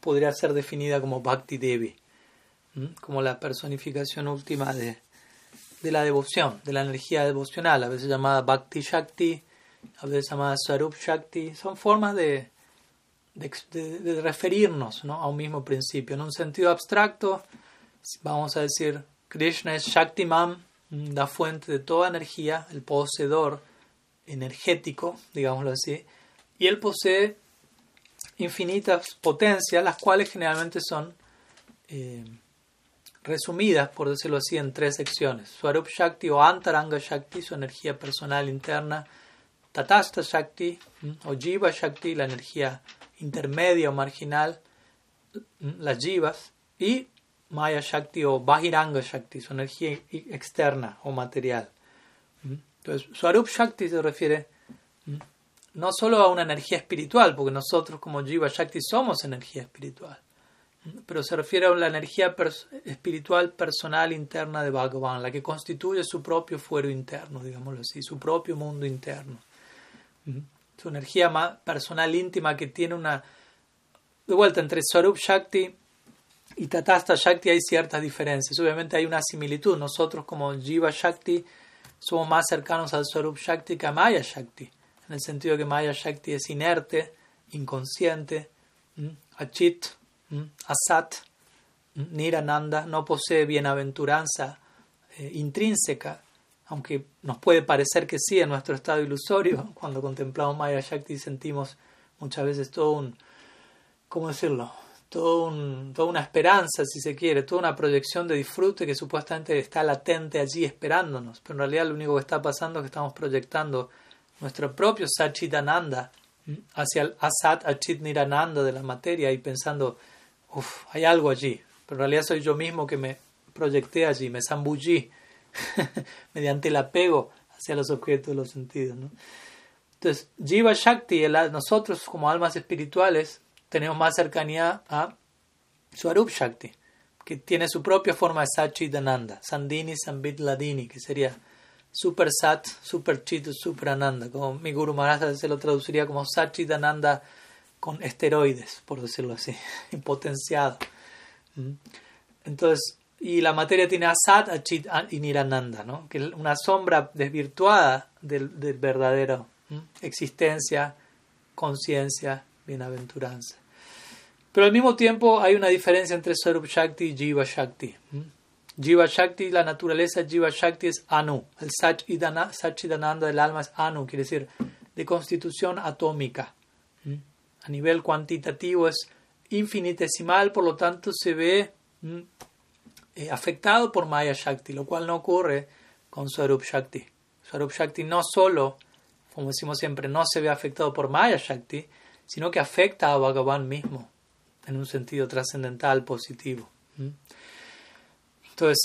podría ser definida como Bhakti Devi, como la personificación última de, de la devoción, de la energía devocional, a veces llamada Bhakti Shakti, a veces llamada Swarup Shakti, son formas de, de, referirnos a un mismo principio. En un sentido abstracto, vamos a decir, Krishna es Shaktiman, la fuente de toda energía, el poseedor energético, digámoslo así, y él posee infinitas potencias, las cuales generalmente son eh, resumidas, por decirlo así, en tres secciones. Swarup Shakti o Antaranga Shakti, su energía personal interna, Tatasta Shakti o Jiva Shakti, la energía intermedia o marginal, las jivas, y Maya Shakti o Bahiranga Shakti, su energía externa o material. Entonces, Swarup Shakti se refiere no solo a una energía espiritual, porque nosotros como Jiva Shakti somos energía espiritual, pero se refiere a la energía espiritual personal interna de Bhagavan, la que constituye su propio fuero interno, digámoslo así, su propio mundo interno. Su energía personal íntima que tiene una... De vuelta, entre Swarup Shakti y Tatasta Shakti hay ciertas diferencias. Obviamente hay una similitud. Nosotros como Jiva Shakti somos más cercanos al Swarup Shakti que a Maya Shakti, en el sentido que Maya Shakti es inerte, inconsciente, achit, asat, nirananda, no posee bienaventuranza eh, intrínseca aunque nos puede parecer que sí en nuestro estado ilusorio, cuando contemplamos Maya Shakti sentimos muchas veces todo un, ¿cómo decirlo? Todo un, toda una esperanza, si se quiere, toda una proyección de disfrute que supuestamente está latente allí esperándonos, pero en realidad lo único que está pasando es que estamos proyectando nuestro propio Sachidananda hacia el Asat Achit Nirananda de la materia y pensando, uff, hay algo allí, pero en realidad soy yo mismo que me proyecté allí, me zambullí mediante el apego hacia los objetos de los sentidos. ¿no? Entonces, Jiva Shakti, nosotros como almas espirituales, tenemos más cercanía a Swarup Shakti, que tiene su propia forma de Sachidananda, Sandini Sambit Ladini, que sería Super Sat, Super Chit, Super Ananda, como mi Guru Maharaj se lo traduciría como Sachidananda con esteroides, por decirlo así, impotenciado. ¿Mm? Entonces, y la materia tiene asat, achit y nirananda, ¿no? que es una sombra desvirtuada del, verdadero existencia, conciencia, bienaventuranza. Pero al mismo tiempo hay una diferencia entre Sarup Shakti y Jiva Shakti. Jiva Shakti, la naturaleza Jiva Shakti es Anu. El Sachidananda del alma es Anu, quiere decir de constitución atómica. A nivel cuantitativo es infinitesimal, por lo tanto se ve eh, afectado por Maya Shakti, lo cual no ocurre con Swarup Shakti. Swarup Shakti no solo, como decimos siempre, no se ve afectado por Maya Shakti, sino que afecta a Bhagavan mismo en un sentido trascendental positivo.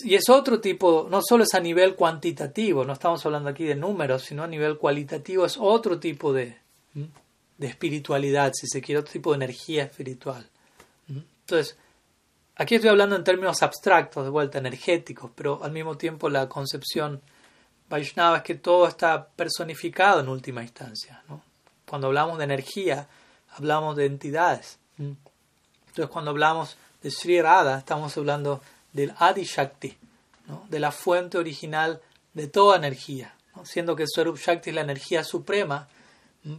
Y es otro tipo, no solo es a nivel cuantitativo, no estamos hablando aquí de números, sino a nivel cualitativo, es otro tipo de, de espiritualidad, si se quiere, otro tipo de energía espiritual. Entonces, Aquí estoy hablando en términos abstractos, de vuelta energéticos, pero al mismo tiempo la concepción Vaishnava es que todo está personificado en última instancia. Cuando hablamos de energía, hablamos de entidades. Entonces, cuando hablamos de Sri Radha, estamos hablando del Adi Shakti, de la fuente original de toda energía. Siendo que Swarup Shakti es la energía suprema,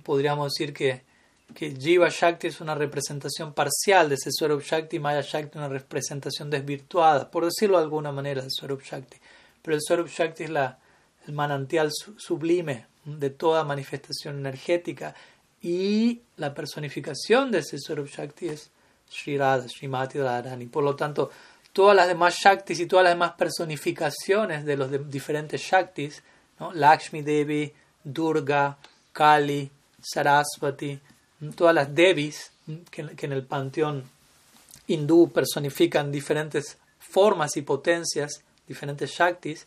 podríamos decir que que Jiva Shakti es una representación parcial de ese Swarup Shakti, Maya Shakti una representación desvirtuada, por decirlo de alguna manera, del Swarup Shakti. Pero el Swarup Shakti es la, el manantial sublime de toda manifestación energética y la personificación de ese Swarup Shakti es Sri Radha, Srimati Radharani. Por lo tanto, todas las demás Shaktis y todas las demás personificaciones de los diferentes Shaktis, ¿no? Lakshmi Devi, Durga, Kali, Saraswati, todas las Devis, que, en el panteón hindú personifican diferentes formas y potencias, diferentes Shaktis,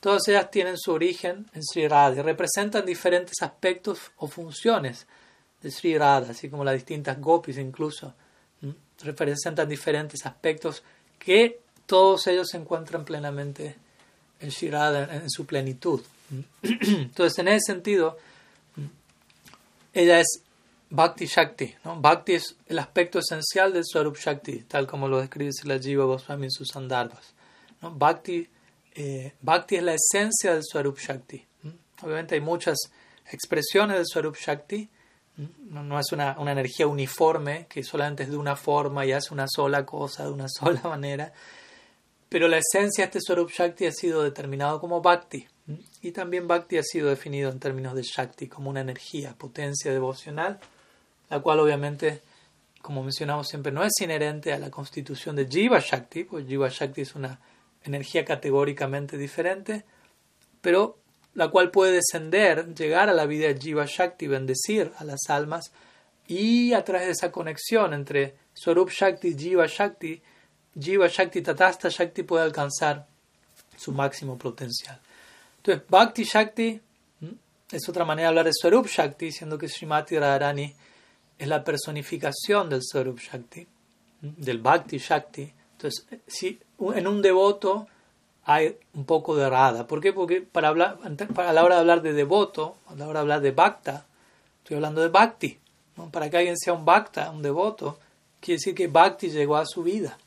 todas ellas tienen su origen en Sri Radha y representan diferentes aspectos o funciones de Sri Radha, así como las distintas gopis incluso, representan diferentes aspectos que todos ellos se encuentran plenamente en Sri Radha en su plenitud. Entonces, en ese sentido, ella es Bhakti Shakti. ¿no? Bhakti es el aspecto esencial del Swarup Shakti, tal como lo describe la Jiva Goswami en sus Andarbas. ¿no? Bhakti, eh, Bhakti es la esencia del Swarup Shakti. Obviamente hay muchas expresiones del Swarup Shakti. No, es una, una, energía uniforme que solamente es de una forma y hace una sola cosa de una sola manera. Pero la esencia de este Swarup Shakti ha sido determinado como Bhakti. Y también Bhakti ha sido definido en términos de Shakti como una energía, potencia devocional, la cual obviamente, como mencionamos siempre, no es inherente a la constitución de Jiva Shakti, pues Jiva Shakti es una energía categóricamente diferente, pero la cual puede descender, llegar a la vida de Jiva Shakti, bendecir a las almas, y a través de esa conexión entre Swarup Shakti y Jiva Shakti, Jiva Shakti, Tatasta Shakti puede alcanzar su máximo potencial. Entonces, Bhakti Shakti es otra manera de hablar de Swarup Shakti, siendo que Srimati Radharani es la personificación del Swarup Shakti, del Bhakti Shakti. Entonces, si en un devoto hay un poco de Radha. ¿Por qué? Porque para hablar, a la hora de hablar de devoto, a la hora de hablar de Bhakta, estoy hablando de Bhakti. Para que alguien sea un Bhakta, un devoto, quiere decir que Bhakti llegó a su vida.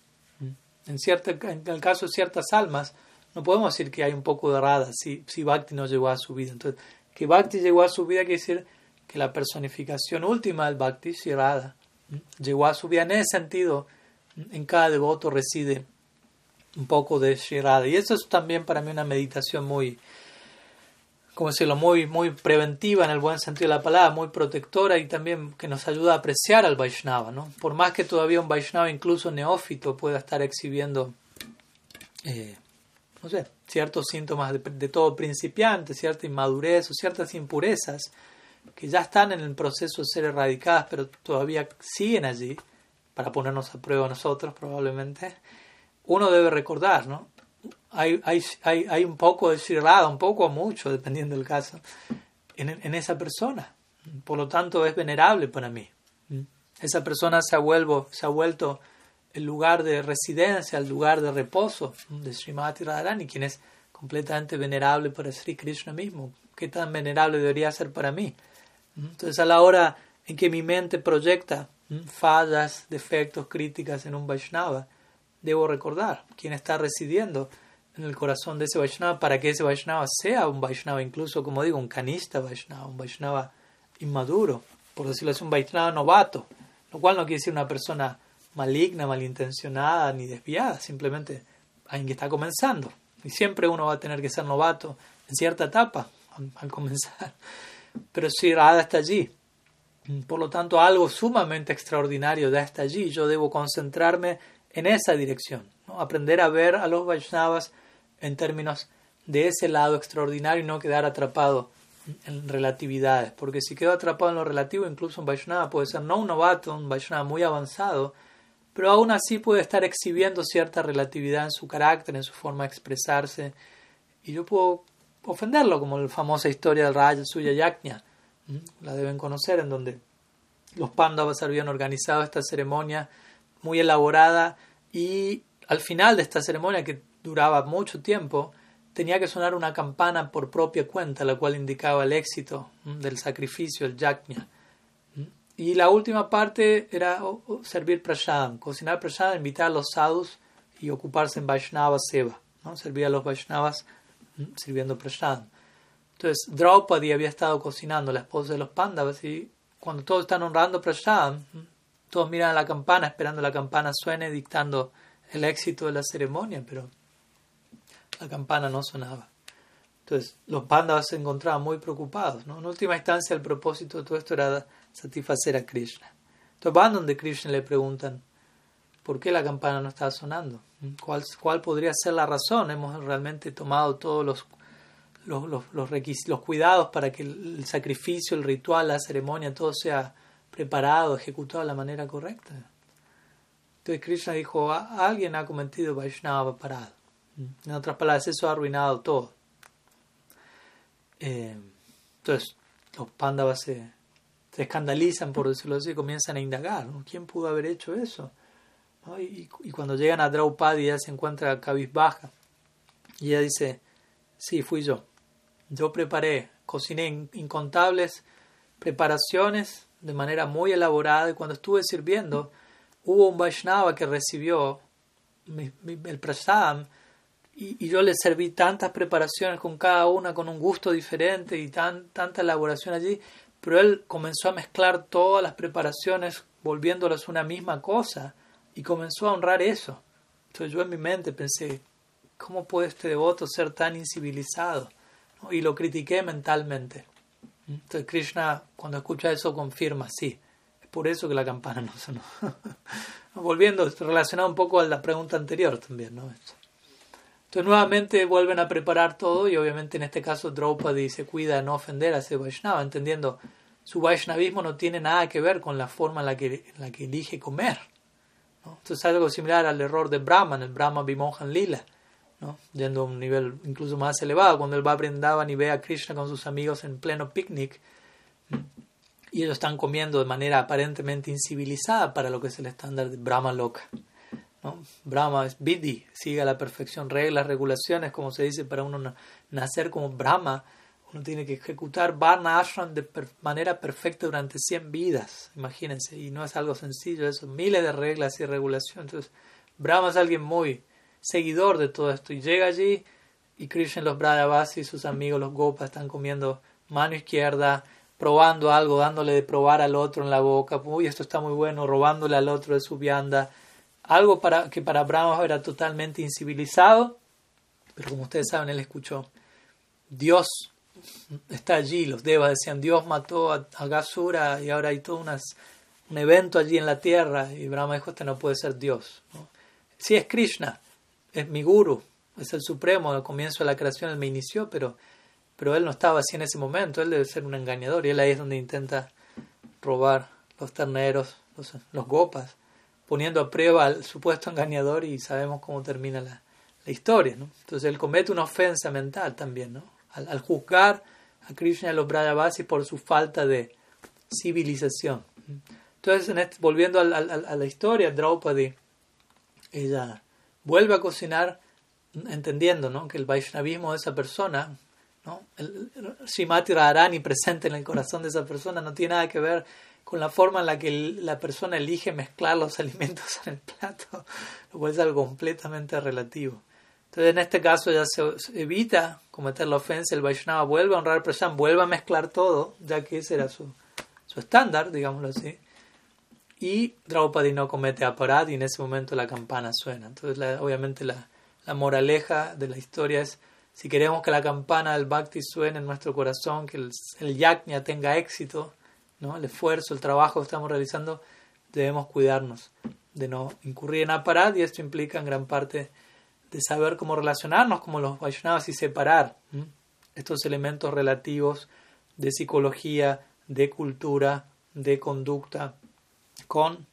En, cierto, en el caso de ciertas almas, no podemos decir que hay un poco de Radha si, si Bhakti no llegó a su vida. Entonces, que Bhakti llegó a su vida quiere decir que la personificación última del Bhakti, si Radha, llegó a su vida. En ese sentido, en cada devoto reside un poco de. Y eso es también para mí una meditación muy, como decirlo, muy, muy preventiva en el buen sentido de la palabra, muy protectora y también que nos ayuda a apreciar al Vaishnava. ¿no? Por más que todavía un Vaishnava, incluso neófito, pueda estar exhibiendo, eh, no sé, ciertos síntomas de, todo principiante, cierta inmadurez o ciertas impurezas que ya están en el proceso de ser erradicadas, pero todavía siguen allí, para ponernos a prueba nosotros probablemente uno debe recordar, ¿no? Hay, hay, hay, hay un poco de shirada, un poco o mucho, dependiendo del caso, en, en, esa persona. Por lo tanto, es venerable para mí. Esa persona se ha, vuelvo, se ha vuelto el lugar de residencia, el lugar de reposo de Srimati Radharani, quien es completamente venerable para Sri Krishna mismo. ¿Qué tan venerable debería ser para mí? Entonces, a la hora en que mi mente proyecta fallas, defectos, críticas en un Vaishnava, debo recordar quién está residiendo en el corazón de ese Vaishnava para que ese Vaishnava sea un Vaishnava, incluso como digo, un canista Vaishnava, un Vaishnava inmaduro, por decirlo así, un Vaishnava novato, lo cual no quiere decir una persona maligna, malintencionada ni desviada, simplemente alguien que está comenzando. Y siempre uno va a tener que ser novato en cierta etapa al, comenzar. Pero si Radha está allí, por lo tanto algo sumamente extraordinario ya está allí, yo debo concentrarme en esa dirección, ¿no? aprender a ver a los Vaishnavas en términos de ese lado extraordinario y no quedar atrapado en relatividades, porque si quedo atrapado en lo relativo, incluso un Vaishnava puede ser no un novato, un Vaishnava muy avanzado, pero aún así puede estar exhibiendo cierta relatividad en su carácter, en su forma de expresarse, y yo puedo ofenderlo, como la famosa historia del Raja Suya Yajna, la deben conocer, en donde los Pandavas habían organizado esta ceremonia muy elaborada y al final de esta ceremonia que duraba mucho tiempo tenía que sonar una campana por propia cuenta la cual indicaba el éxito del sacrificio, el yajna. Y la última parte era servir prashadam, cocinar prashadam, invitar a los sadhus y ocuparse en Vaishnava Seva, ¿no? servir a los Vaishnavas sirviendo prashadam. Entonces Draupadi había estado cocinando, la esposa de los Pandavas, y cuando todos están honrando prashadam, todos miran a la campana esperando la campana suene dictando el éxito de la ceremonia, pero la campana no sonaba. Entonces los pandas se encontraban muy preocupados. ¿no? En última instancia el propósito de todo esto era satisfacer a Krishna. Entonces van donde Krishna le preguntan, ¿por qué la campana no está sonando? ¿Cuál, cuál podría ser la razón? Hemos realmente tomado todos los, los, los, los, los cuidados para que el sacrificio, el ritual, la ceremonia, todo sea preparado, ejecutado de la manera correcta. Entonces Krishna dijo, alguien ha cometido Vaishnava parado. En otras palabras, eso ha arruinado todo. Eh, entonces los Pandavas se, escandalizan, por decirlo así, y comienzan a indagar. ¿Quién pudo haber hecho eso? Y, cuando llegan a Draupadi, ella se encuentra cabizbaja. Y ella dice, sí, fui yo. Yo preparé, cociné incontables preparaciones de manera muy elaborada y cuando estuve sirviendo hubo un Vaishnava que recibió el prasadam y, yo le serví tantas preparaciones con cada una con un gusto diferente y tan, tanta elaboración allí, pero él comenzó a mezclar todas las preparaciones volviéndolas una misma cosa y comenzó a honrar eso. Entonces yo en mi mente pensé, ¿cómo puede este devoto ser tan incivilizado? Y lo critiqué mentalmente. Entonces Krishna cuando escucha eso confirma, sí, es por eso que la campana no sonó. Volviendo, relacionado un poco a la pregunta anterior también, ¿no? Entonces nuevamente vuelven a preparar todo y obviamente en este caso Draupadi se cuida de no ofender a ese Vaishnava, entendiendo su Vaishnavismo no tiene nada que ver con la forma en la que, en la que elige comer. ¿no? Entonces es algo similar al error de Brahman, el Brahma Vimohan Lila, ¿no? yendo a un nivel incluso más elevado, cuando él va a Brindavan y ve a Krishna con sus amigos en pleno picnic y ellos están comiendo de manera aparentemente incivilizada para lo que es el estándar de Brahma Loka. Brahma es Vidhi, sigue a la perfección, reglas, regulaciones, como se dice, para uno nacer como Brahma, uno tiene que ejecutar Varna Ashram de manera perfecta durante 100 vidas, imagínense, y no es algo sencillo, eso, miles de reglas y regulaciones. Entonces, Brahma es alguien muy seguidor de todo esto, y llega allí, y Krishna, los Brajavasi y sus amigos, los Gopas, están comiendo mano izquierda, probando algo, dándole de probar al otro en la boca, uy, esto está muy bueno, robándole al otro de su vianda. Algo para, que para Brahma era totalmente incivilizado, pero como ustedes saben, él escuchó, Dios está allí, los devas decían, Dios mató a, Gasura y ahora hay todo unas, un evento allí en la tierra, y Brahma dijo, este no puede ser Dios. Sí es Krishna, es mi guru, es el supremo, al comienzo de la creación él me inició, pero, pero él no estaba así en ese momento, él debe ser un engañador, y él ahí es donde intenta robar los terneros, los, los gopas poniendo a prueba al supuesto engañador y sabemos cómo termina la, la historia. ¿no? Entonces él comete una ofensa mental también, ¿no? al, juzgar a Krishna y a los Brajavasis por su falta de civilización. Entonces, en este, volviendo a, a, la historia, Draupadi, ella vuelve a cocinar entendiendo ¿no? que el Vaishnavismo de esa persona, ¿no? el Srimati Radharani presente en el corazón de esa persona, no tiene nada que ver con la forma en la que la persona elige mezclar los alimentos en el plato, lo cual es algo completamente relativo. Entonces, en este caso ya se evita cometer la ofensa, el Vaishnava vuelve a honrar al Prashan, vuelve a mezclar todo, ya que ese era su, su estándar, digámoslo así. Y Draupadi no comete aparad y en ese momento la campana suena. Entonces, obviamente, la, la moraleja de la historia es si queremos que la campana del Bhakti suene en nuestro corazón, que el, el yajna tenga éxito, el esfuerzo, el trabajo que estamos realizando, debemos cuidarnos de no incurrir en aparad y esto implica en gran parte de saber cómo relacionarnos como los Vaishnavas y separar estos elementos relativos de psicología, de cultura, de conducta con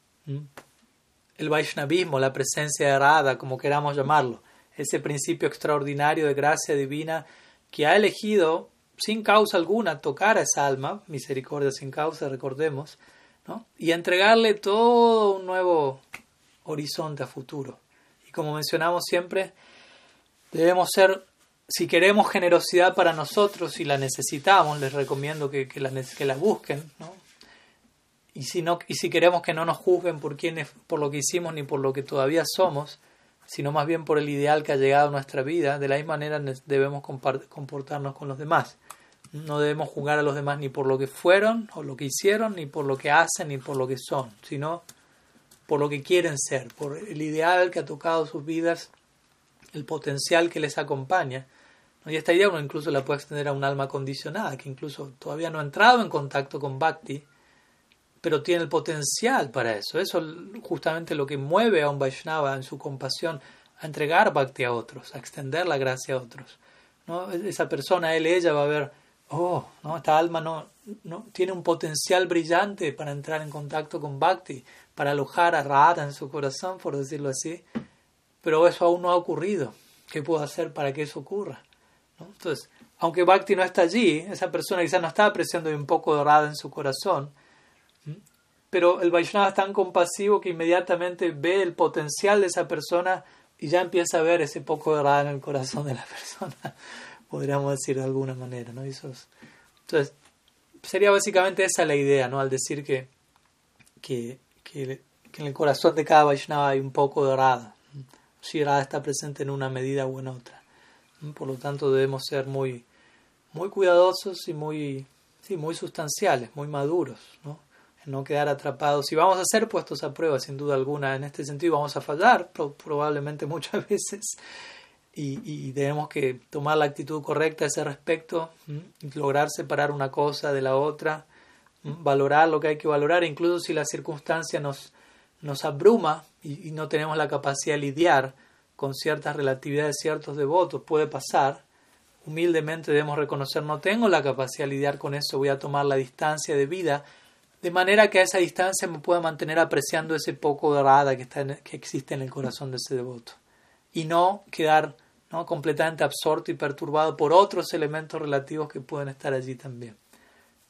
el Vaishnavismo, la presencia de Radha, como queramos llamarlo, ese principio extraordinario de gracia divina que ha elegido sin causa alguna tocar a esa alma, misericordia sin causa, recordemos, y entregarle todo un nuevo horizonte a futuro. Y como mencionamos siempre, debemos ser, si queremos generosidad para nosotros, si la necesitamos, les recomiendo que, que, la, que la busquen, ¿no? Y si, no, y si queremos que no nos juzguen por, quiénes, por lo que hicimos ni por lo que todavía somos, sino más bien por el ideal que ha llegado a nuestra vida, de la misma manera debemos comportarnos con los demás. No debemos juzgar a los demás ni por lo que fueron o lo que hicieron, ni por lo que hacen, ni por lo que son, sino por lo que quieren ser, por el ideal que ha tocado sus vidas, el potencial que les acompaña. Y esta idea uno incluso la puede extender a un alma condicionada, que incluso todavía no ha entrado en contacto con Bhakti, pero tiene el potencial para eso. Eso es justamente lo que mueve a un Vaishnava en su compasión a entregar Bhakti a otros, a extender la gracia a otros. ¿no? Esa persona, él, ella va a ver oh, ¿no? esta alma no, no, tiene un potencial brillante para entrar en contacto con Bhakti, para alojar a Radha en su corazón, por decirlo así, pero eso aún no ha ocurrido. ¿Qué puedo hacer para que eso ocurra? Entonces, aunque Bhakti no está allí, esa persona quizás no está apreciando un poco de Radha en su corazón, pero el Vaishnava es tan compasivo que inmediatamente ve el potencial de esa persona y ya empieza a ver ese poco de en el corazón de la persona podríamos decir de alguna manera, ¿no? Entonces, sería básicamente esa la idea, ¿no? Al decir que, que, que, en el corazón de cada Vaishnava hay un poco de Radha. Si Radha está presente en una medida u en otra. Por lo tanto, debemos ser muy, muy cuidadosos y muy, sí, muy sustanciales, muy maduros, ¿no? No quedar atrapados. Si vamos a ser puestos a prueba, sin duda alguna, en este sentido vamos a fallar, probablemente muchas veces, y, debemos que tomar la actitud correcta a ese respecto, lograr separar una cosa de la otra, valorar lo que hay que valorar, incluso si la circunstancia nos, nos abruma y, no tenemos la capacidad de lidiar con ciertas relatividades, ciertos devotos, puede pasar. Humildemente debemos reconocer, no tengo la capacidad de lidiar con eso, voy a tomar la distancia de vida de manera que a esa distancia me pueda mantener apreciando ese poco de rada que, está que existe en el corazón de ese devoto y no quedar ¿no? completamente absorto y perturbado por otros elementos relativos que pueden estar allí también.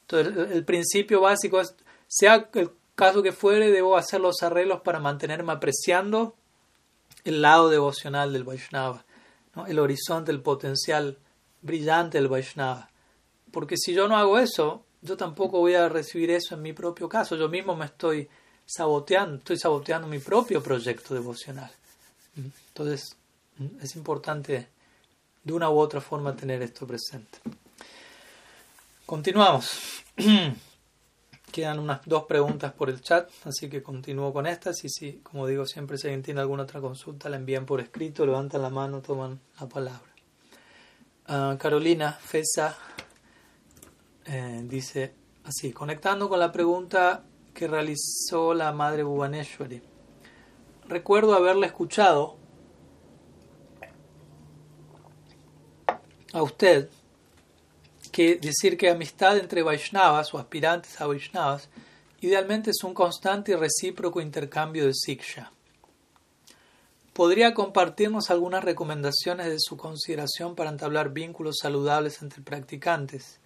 Entonces, el, principio básico es, sea el caso que fuere, debo hacer los arreglos para mantenerme apreciando el lado devocional del Vaishnava, ¿no? el horizonte, el potencial brillante del Vaishnava. Porque si yo no hago eso, yo tampoco voy a recibir eso en mi propio caso. Yo mismo me estoy saboteando, estoy saboteando mi propio proyecto devocional. Entonces, es importante de una u otra forma tener esto presente. Continuamos. Quedan unas dos preguntas por el chat, así que continúo con estas. Y si, como digo, siempre si alguien tiene alguna otra consulta, la envían por escrito, levantan la mano, toman la palabra. Ah, Carolina Fesa eh, dice así, conectando con la pregunta que realizó la madre Bhuvaneshwari. Recuerdo haberle escuchado a usted que decir que amistad entre Vaishnavas o aspirantes a Vaishnavas idealmente es un constante y recíproco intercambio de siksha. ¿Podría compartirnos algunas recomendaciones de su consideración para entablar vínculos saludables entre practicantes?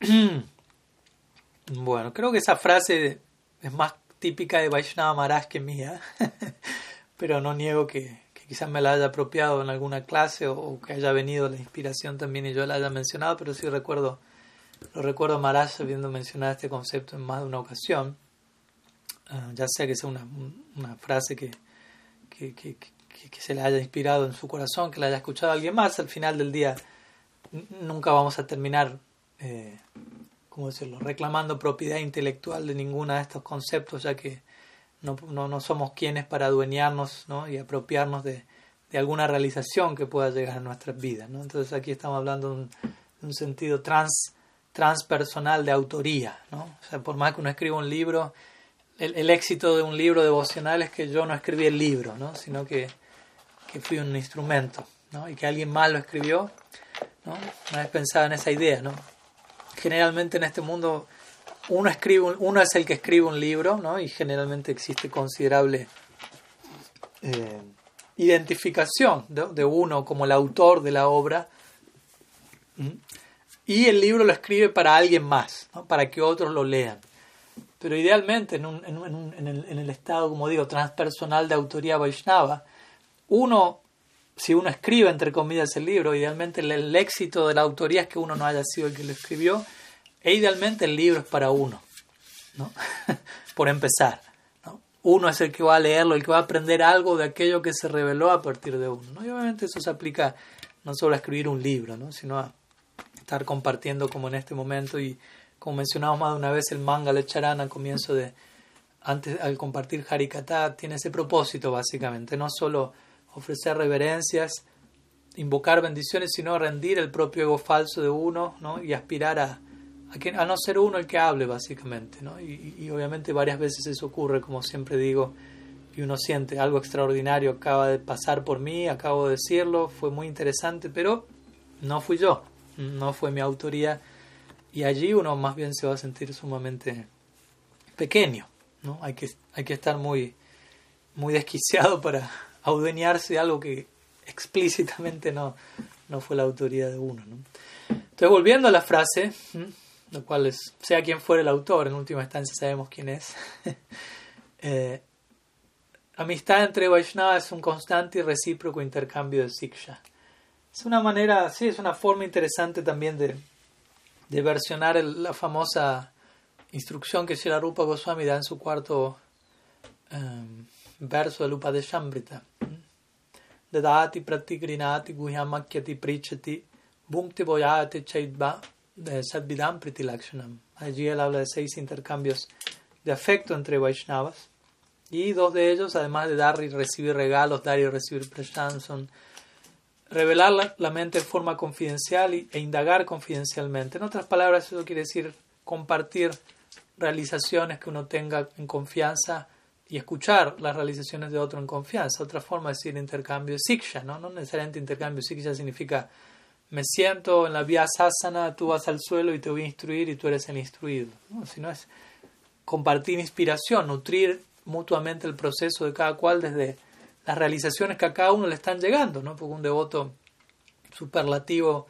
bueno, creo que esa frase es más típica de Vaishnava Maharaj que mía, pero no niego que, quizás me la haya apropiado en alguna clase o, que haya venido la inspiración también y yo la haya mencionado, pero sí recuerdo, lo recuerdo Maharaj habiendo mencionado este concepto en más de una ocasión, ah, ya sea que sea una, frase que, que, se le haya inspirado en su corazón, que la haya escuchado alguien más, al final del día nunca vamos a terminar eh, ¿cómo decirlo?, reclamando propiedad intelectual de ninguno de estos conceptos, ya que no, no, somos quienes para adueñarnos ¿no? y apropiarnos de, de, alguna realización que pueda llegar a nuestras vidas. ¿no? Entonces aquí estamos hablando de un, sentido trans, transpersonal de autoría. ¿no? O sea, por más que uno escriba un libro, el, el, éxito de un libro devocional es que yo no escribí el libro, ¿no? sino que, que fui un instrumento ¿no? y que alguien más lo escribió. ¿no? Una vez pensaba en esa idea, ¿no? Generalmente en este mundo uno, escribe, uno es el que escribe un libro, ¿no? Y generalmente existe considerable eh, identificación de, uno como el autor de la obra. Y el libro lo escribe para alguien más, ¿no? para que otros lo lean. Pero idealmente, en, un, en, un, en, el, en, el, estado, como digo, transpersonal de autoría Vaishnava, uno si uno escribe, entre comillas, el libro, idealmente el, éxito de la autoría es que uno no haya sido el que lo escribió, e idealmente el libro es para uno, ¿no? por empezar. ¿no? Uno es el que va a leerlo, el que va a aprender algo de aquello que se reveló a partir de uno. ¿no? Y obviamente eso se aplica no solo a escribir un libro, ¿no? sino a estar compartiendo como en este momento y como mencionamos más de una vez el manga lecharán al comienzo de antes al compartir Harikata tiene ese propósito básicamente, no solo ofrecer reverencias, invocar bendiciones, sino rendir el propio ego falso de uno ¿no? y aspirar a, a, a, no ser uno el que hable, básicamente. ¿no? Y, obviamente varias veces eso ocurre, como siempre digo, y uno siente algo extraordinario acaba de pasar por mí, acabo de decirlo, fue muy interesante, pero no fui yo, no fue mi autoría. Y allí uno más bien se va a sentir sumamente pequeño. ¿no? Hay, que, hay que estar muy, muy desquiciado para, adueñarse de algo que explícitamente no, no fue la autoría de uno. Entonces, volviendo a la frase, lo cual es, sea quien fuera el autor, en última instancia sabemos quién es. eh, amistad entre Vaishnava es un constante y recíproco intercambio de siksha. Es una manera, sí, es una forma interesante también de, de versionar la famosa instrucción que Sri Rupa Goswami da en su cuarto um, verso del Upadeshambrita. Dadati pratigrinati guhyamakyati prichati bhukti boyate chaitva sadvidam pritilakshanam. Allí él habla de seis intercambios de afecto entre Vaishnavas. Y dos de ellos, además de dar y recibir regalos, dar y recibir prashant, son revelar la, mente de forma confidencial e indagar confidencialmente. En otras palabras, eso quiere decir compartir realizaciones que uno tenga en confianza y escuchar las realizaciones de otro en confianza. Otra forma de decir intercambio de siksha, ¿no? No necesariamente intercambio siksha significa me siento en la vía sasana, tú vas al suelo y te voy a instruir y tú eres el instruido. ¿no? Sino es compartir inspiración, nutrir mutuamente el proceso de cada cual desde las realizaciones que a cada uno le están llegando, ¿no? Porque un devoto superlativo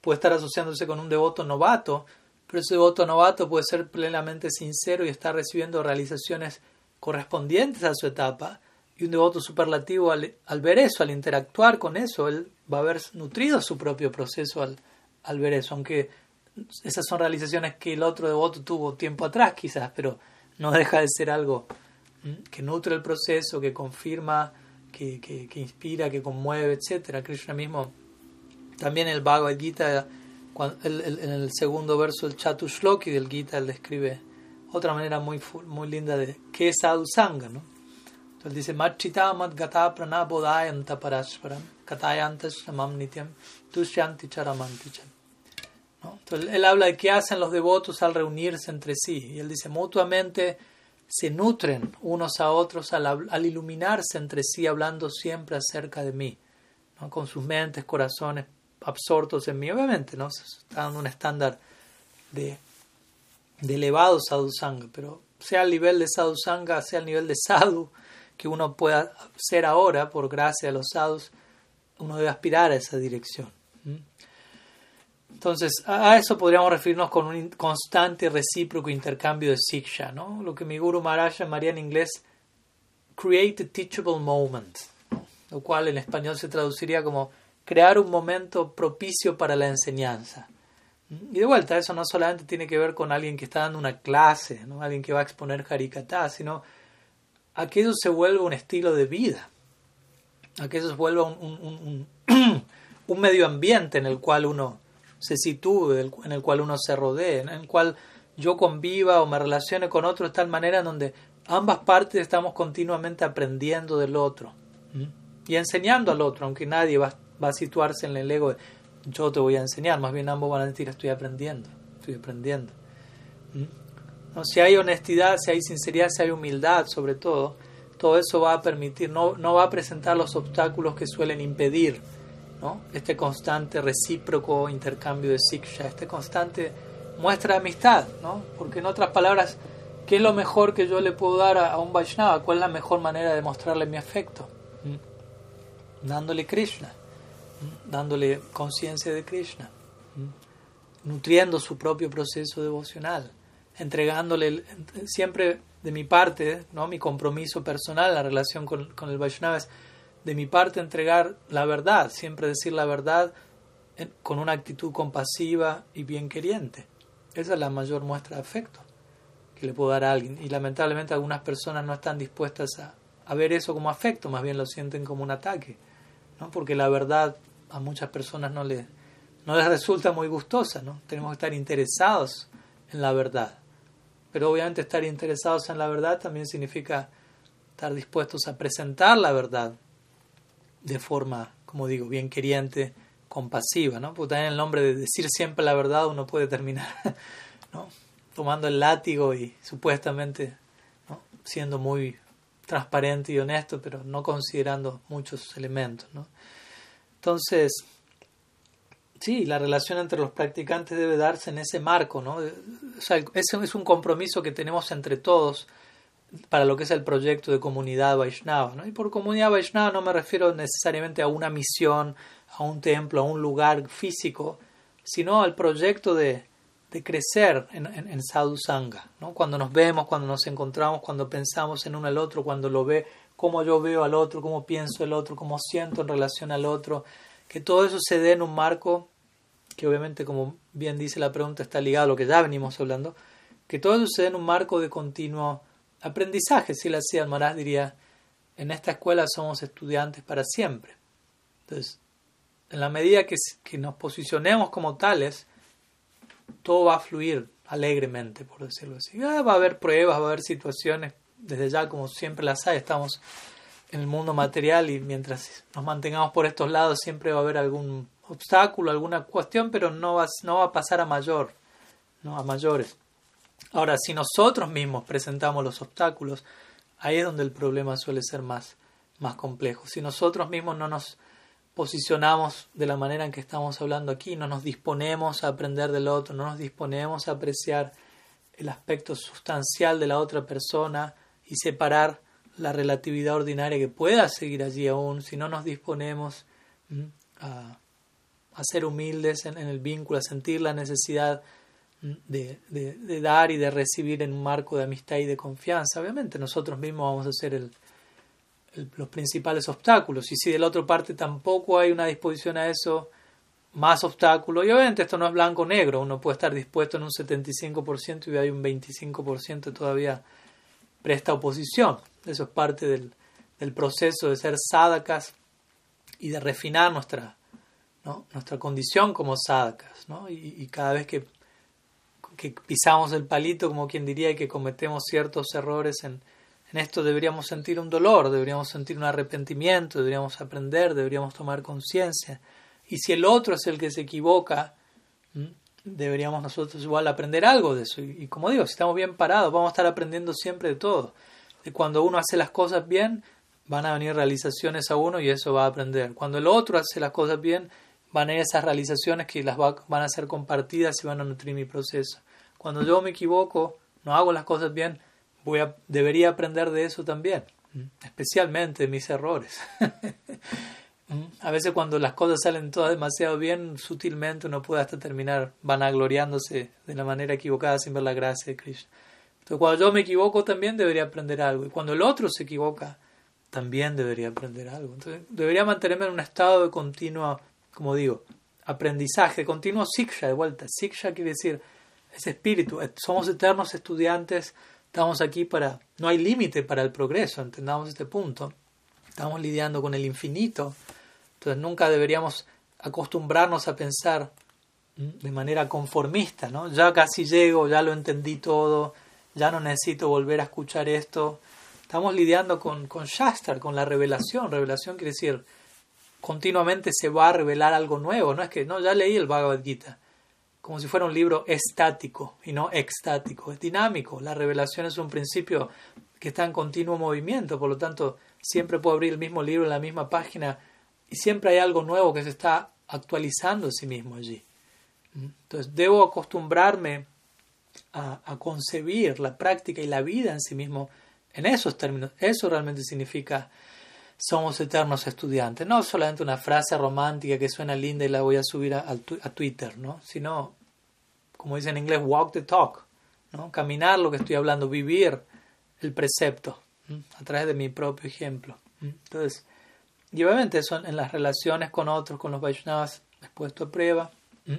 puede estar asociándose con un devoto novato, pero ese devoto novato puede ser plenamente sincero y estar recibiendo realizaciones correspondientes a su etapa. Y un devoto superlativo, al, ver eso, al interactuar con eso, él va a haber nutrido su propio proceso al, ver eso, aunque esas son realizaciones que el otro devoto tuvo tiempo atrás quizás, pero no deja de ser algo que nutre el proceso, que confirma, que, que, que inspira, que conmueve, etc. Krishna mismo, también el Bhagavad Gita, en el segundo verso del Chatushloki del Gita, él describe otra manera muy, muy linda de qué es sadhusanga, ¿no? Entonces dice, Machita mat gata pranabodayanta parasparam, katayantas samam nityam, tushyanti charamanti ¿no? Entonces él habla de qué hacen los devotos al reunirse entre sí, y él dice, mutuamente se nutren unos a otros al, al iluminarse entre sí, hablando siempre acerca de mí, ¿no? con sus mentes, corazones absortos en mí. Obviamente, ¿no? Está en un estándar de, de elevado sadhusanga, pero sea al nivel de sadhusanga, sea al nivel de sadhu que uno pueda ser ahora, por gracia de los sadhus, uno debe aspirar a esa dirección. Entonces, a eso podríamos referirnos con un constante recíproco intercambio de siksha, ¿no? Lo que mi Guru Maharaj llamaría en inglés create a teachable moment, lo cual en español se traduciría como crear un momento propicio para la enseñanza. Y de vuelta, eso no solamente tiene que ver con alguien que está dando una clase, ¿no? alguien que va a exponer Harikata, sino a que eso se vuelva un estilo de vida, a que eso se vuelva un, un medio ambiente en el cual uno se sitúe, en el cual uno se rodee, en el cual yo conviva o me relacione con otro de tal manera en donde ambas partes estamos continuamente aprendiendo del otro y enseñando al otro, aunque nadie va, a situarse en el ego yo te voy a enseñar, más bien ambos van a decir estoy aprendiendo, estoy aprendiendo. ¿No? Si hay honestidad, si hay sinceridad, si hay humildad sobre todo, todo eso va a permitir, no, no va a presentar los obstáculos que suelen impedir este constante recíproco intercambio de siksha, este constante muestra de amistad, ¿no? porque en otras palabras, ¿qué es lo mejor que yo le puedo dar a, un Vaishnava? ¿Cuál es la mejor manera de mostrarle mi afecto? ¿Mm? Dándole Krishna, ¿Mm? Dándole conciencia de Krishna, nutriendo su propio proceso devocional, entregándole siempre de mi parte, ¿no? mi compromiso personal, la relación con, con el Vaishnava es de mi parte entregar la verdad, siempre decir la verdad con una actitud compasiva y bien queriente. Esa es la mayor muestra de afecto que le puedo dar a alguien. Y lamentablemente algunas personas no están dispuestas a, ver eso como afecto, más bien lo sienten como un ataque, ¿no? porque la verdad a muchas personas no les, no les resulta muy gustosa. ¿no? Tenemos que estar interesados en la verdad. Pero obviamente estar interesados en la verdad también significa estar dispuestos a presentar la verdad de forma, como digo, bien queriente, compasiva, ¿no? Porque también el nombre de decir siempre la verdad uno puede terminar, ¿no? Tomando el látigo y supuestamente siendo muy transparente y honesto, pero no considerando muchos elementos, ¿no? Entonces, sí, la relación entre los practicantes debe darse en ese marco, ¿no? Sea, ese es un compromiso que tenemos entre todos para lo que es el proyecto de comunidad Vaishnava. ¿no? Y por comunidad Vaishnava no me refiero necesariamente a una misión, a un templo, a un lugar físico, sino al proyecto de, de crecer en, en, Sadhu Sangha. ¿no? Cuando nos vemos, cuando nos encontramos, cuando pensamos en uno al otro, cuando lo ve, cómo yo veo al otro, cómo pienso el otro, cómo siento en relación al otro, que todo eso se dé en un marco que obviamente como bien dice la pregunta está ligado a lo que ya venimos hablando, que todo sucede en un marco de continuo aprendizaje. Si la hacía Maharaj diría, en esta escuela somos estudiantes para siempre. Entonces, en la medida que nos posicionemos como tales, todo va a fluir alegremente, por decirlo así. Ah, va a haber pruebas, va a haber situaciones, desde ya como siempre las hay, estamos en el mundo material y mientras nos mantengamos por estos lados siempre va a haber algún obstáculo, alguna cuestión, pero no va, no va a pasar a mayor, ¿no? a mayores. Ahora, si nosotros mismos presentamos los obstáculos, ahí es donde el problema suele ser más, más complejo. Si nosotros mismos no nos posicionamos de la manera en que estamos hablando aquí, no nos disponemos a aprender del otro, no nos disponemos a apreciar el aspecto sustancial de la otra persona y separar la relatividad ordinaria que pueda seguir allí aún, si no nos disponemos a, ser humildes en, el vínculo, a sentir la necesidad de, de, dar y de recibir en un marco de amistad y de confianza, obviamente nosotros mismos vamos a ser el, los principales obstáculos. Y si de la otra parte tampoco hay una disposición a eso, más obstáculos. Y obviamente esto no es blanco-negro, uno puede estar dispuesto en un 75% y hay un 25% todavía presta oposición. Eso es parte del, del proceso de ser sadakas y de refinar nuestra, ¿no? nuestra condición como sadakas. ¿no? Y, y, cada vez que, que pisamos el palito, como quien diría, y que cometemos ciertos errores en, en esto deberíamos sentir un dolor, deberíamos sentir un arrepentimiento, deberíamos aprender, deberíamos tomar conciencia. Y si el otro es el que se equivoca, deberíamos nosotros igual aprender algo de eso. Y, como digo, si estamos bien parados, vamos a estar aprendiendo siempre de todo. De cuando uno hace las cosas bien, van a venir realizaciones a uno y eso va a aprender. Cuando el otro hace las cosas bien, van a ir esas realizaciones que las van a ser compartidas y van a nutrir mi proceso. Cuando yo me equivoco, no hago las cosas bien, debería aprender de eso también, especialmente de mis errores. a veces cuando las cosas salen todas demasiado bien, sutilmente uno puede hasta terminar vanagloriándose de la manera equivocada sin ver la gracia de Krishna. Entonces cuando yo me equivoco también debería aprender algo. Y cuando el otro se equivoca, también debería aprender algo. Entonces debería mantenerme en un estado de continuo, como digo, aprendizaje, continuo siksha de vuelta. Siksha quiere decir ese espíritu. Somos eternos estudiantes Estamos aquí para, no hay límite para el progreso, entendamos este punto. Estamos lidiando con el infinito, entonces nunca deberíamos acostumbrarnos a pensar de manera conformista, ¿no? Ya casi llego, ya lo entendí todo, ya no necesito volver a escuchar esto. Estamos lidiando con, con Shastar, con la revelación. Revelación quiere decir, continuamente se va a revelar algo nuevo, no es que, no, ya leí el Bhagavad Gita como si fuera un libro estático y no extático, es dinámico. La revelación es un principio que está en continuo movimiento, por lo tanto, siempre puedo abrir el mismo libro en la misma página y siempre hay algo nuevo que se está actualizando en sí mismo allí. Entonces, debo acostumbrarme a, a concebir la práctica y la vida en sí mismo en esos términos. Eso realmente significa somos eternos estudiantes. No solamente una frase romántica que suena linda y la voy a subir a, Twitter, ¿no? sino, como dice en inglés, walk the talk, ¿no? caminar lo que estoy hablando, vivir el precepto a través de mi propio ejemplo. Entonces, y obviamente eso en las relaciones con otros, con los Vaishnavas, es puesto a prueba.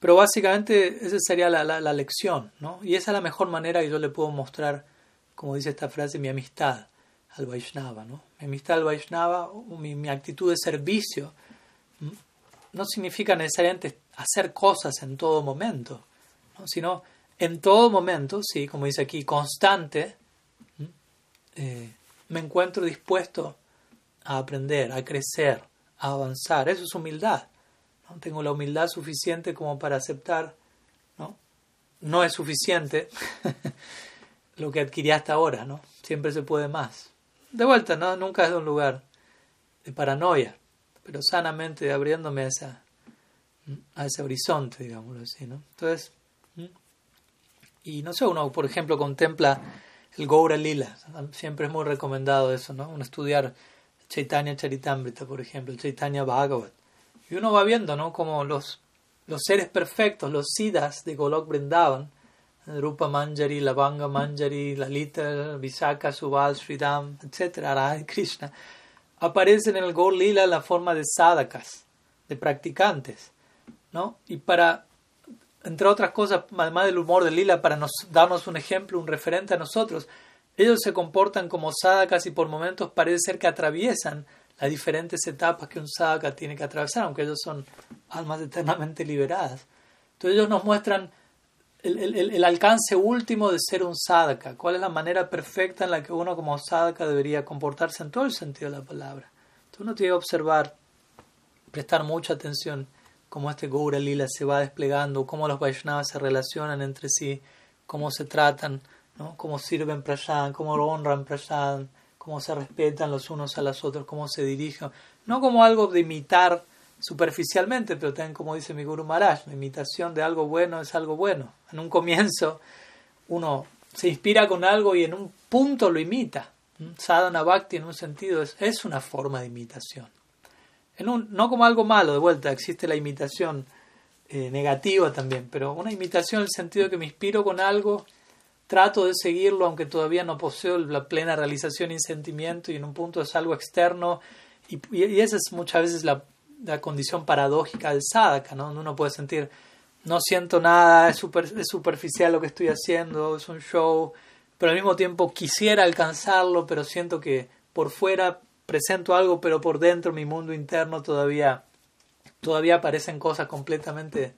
Pero básicamente esa sería la, la, la, lección, ¿no? Y esa es la mejor manera que yo le puedo mostrar, como dice esta frase, mi amistad al Vaishnava. ¿no? Mi amistad al Vaishnava, mi, actitud de servicio, no significa necesariamente hacer cosas en todo momento, sino en todo momento, sí, como dice aquí, constante, eh, me encuentro dispuesto a aprender, a crecer, a avanzar. Eso es humildad. ¿no? Tengo la humildad suficiente como para aceptar, no, no es suficiente lo que adquirí hasta ahora, ¿no? Siempre se puede más de vuelta, ¿no? Nunca es de un lugar de paranoia, pero sanamente abriéndome a, esa, a ese horizonte, digámoslo así, ¿no? Entonces, y no sé, uno, por ejemplo, contempla el Goura Lila, siempre es muy recomendado eso, ¿no? Uno estudiar Chaitanya Charitamrita, por ejemplo, Chaitanya Bhagavat, y uno va viendo, ¿no? Como los, los seres perfectos, los siddhas de Golok Vrindavan, Rupa Manjari, Lavanga Manjari, Lalita, Visakha, Subal, Sridham, etc., Radha Krishna, aparecen en el Gaur Lila la forma de sadhakas, de practicantes, ¿no? Y para, entre otras cosas, además del humor de lila, para nos, darnos un ejemplo, un referente a nosotros, ellos se comportan como sadhakas y por momentos parece ser que atraviesan las diferentes etapas que un sadhaka tiene que atravesar, aunque ellos son almas eternamente liberadas. Entonces ellos nos muestran el, alcance último de ser un sadhaka, cuál es la manera perfecta en la que uno como sadhaka debería comportarse en todo el sentido de la palabra. Entonces uno tiene que observar, prestar mucha atención cómo este Gaura Lila se va desplegando, cómo los Vaishnavas se relacionan entre sí, cómo se tratan, cómo sirven Prasan, cómo honran Prasan, cómo se respetan los unos a los otros, cómo se dirigen, no como algo de imitar superficialmente, pero también como dice mi Guru Maharaj, la imitación de algo bueno es algo bueno. En un comienzo uno se inspira con algo y en un punto lo imita. Sadhana Bhakti en un sentido es, es una forma de imitación. En un, no como algo malo, de vuelta, existe la imitación eh, negativa también, pero una imitación en el sentido de que me inspiro con algo, trato de seguirlo aunque todavía no poseo la plena realización y sentimiento y en un punto es algo externo y, y esa es muchas veces la, la condición paradójica del sadhaka, ¿no? Uno puede sentir, no siento nada, es, super, es superficial lo que estoy haciendo, es un show, pero al mismo tiempo quisiera alcanzarlo, pero siento que por fuera presento algo, pero por dentro mi mundo interno todavía, todavía aparecen cosas completamente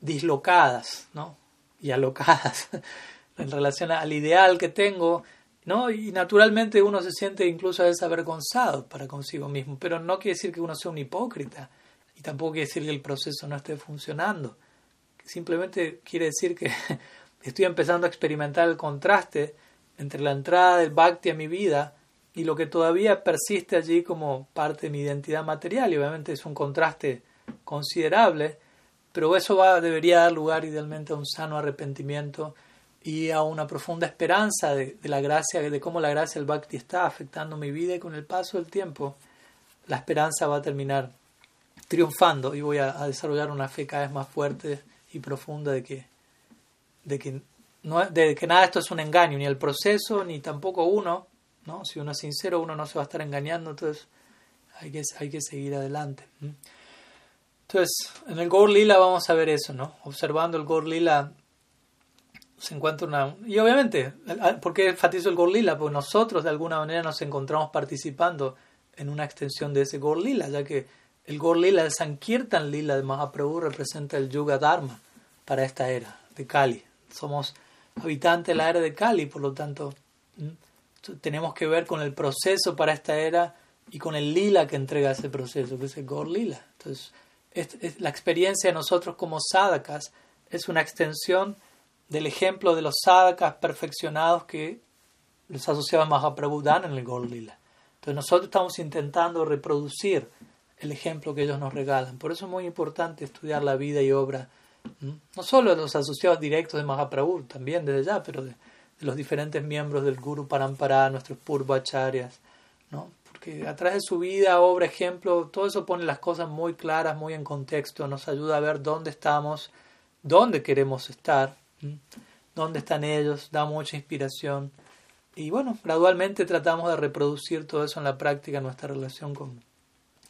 dislocadas, ¿no? Y alocadas en relación al ideal que tengo ¿no? Y naturalmente uno se siente incluso a veces avergonzado para consigo mismo, pero no quiere decir que uno sea un hipócrita y tampoco quiere decir que el proceso no esté funcionando. Simplemente quiere decir que estoy empezando a experimentar el contraste entre la entrada del bhakti a mi vida y lo que todavía persiste allí como parte de mi identidad material y obviamente es un contraste considerable, pero eso va, debería dar lugar idealmente a un sano arrepentimiento y a una profunda esperanza de, la gracia, de cómo la gracia del Bhakti está afectando mi vida y con el paso del tiempo la esperanza va a terminar triunfando y voy a, desarrollar una fe cada vez más fuerte y profunda de que, de que, no, de que nada de esto es un engaño, ni el proceso, ni tampoco uno. ¿no? Si uno es sincero, uno no se va a estar engañando, entonces hay que, hay que seguir adelante. Entonces, en el Gaur Lila vamos a ver eso, ¿no? Observando el Gaur Lila se encuentra una... Y obviamente, ¿por qué enfatizo el Gorlila? Porque nosotros de alguna manera nos encontramos participando en una extensión de ese Gorlila, ya que el Gorlila, el Sankirtan Lila de Mahaprabhu representa el Yuga Dharma para esta era de Kali. Somos habitantes de la era de Kali, por lo tanto, tenemos que ver con el proceso para esta era y con el lila que entrega ese proceso, que es el Gorlila. Entonces, la experiencia de nosotros como sadhakas es una extensión del ejemplo de los sadhakas perfeccionados que los asociados Mahaprabhu dan en el Lila. Entonces nosotros estamos intentando reproducir el ejemplo que ellos nos regalan. Por eso es muy importante estudiar la vida y obra, no solo de los asociados directos de Mahaprabhu, también desde ya, pero de, los diferentes miembros del Guru Parampara, nuestros Purvacharyas, ¿no? porque a través de su vida, obra, ejemplo, todo eso pone las cosas muy claras, muy en contexto, nos ayuda a ver dónde estamos, dónde queremos estar dónde están ellos, da mucha inspiración. Y bueno, gradualmente tratamos de reproducir todo eso en la práctica, nuestra relación con,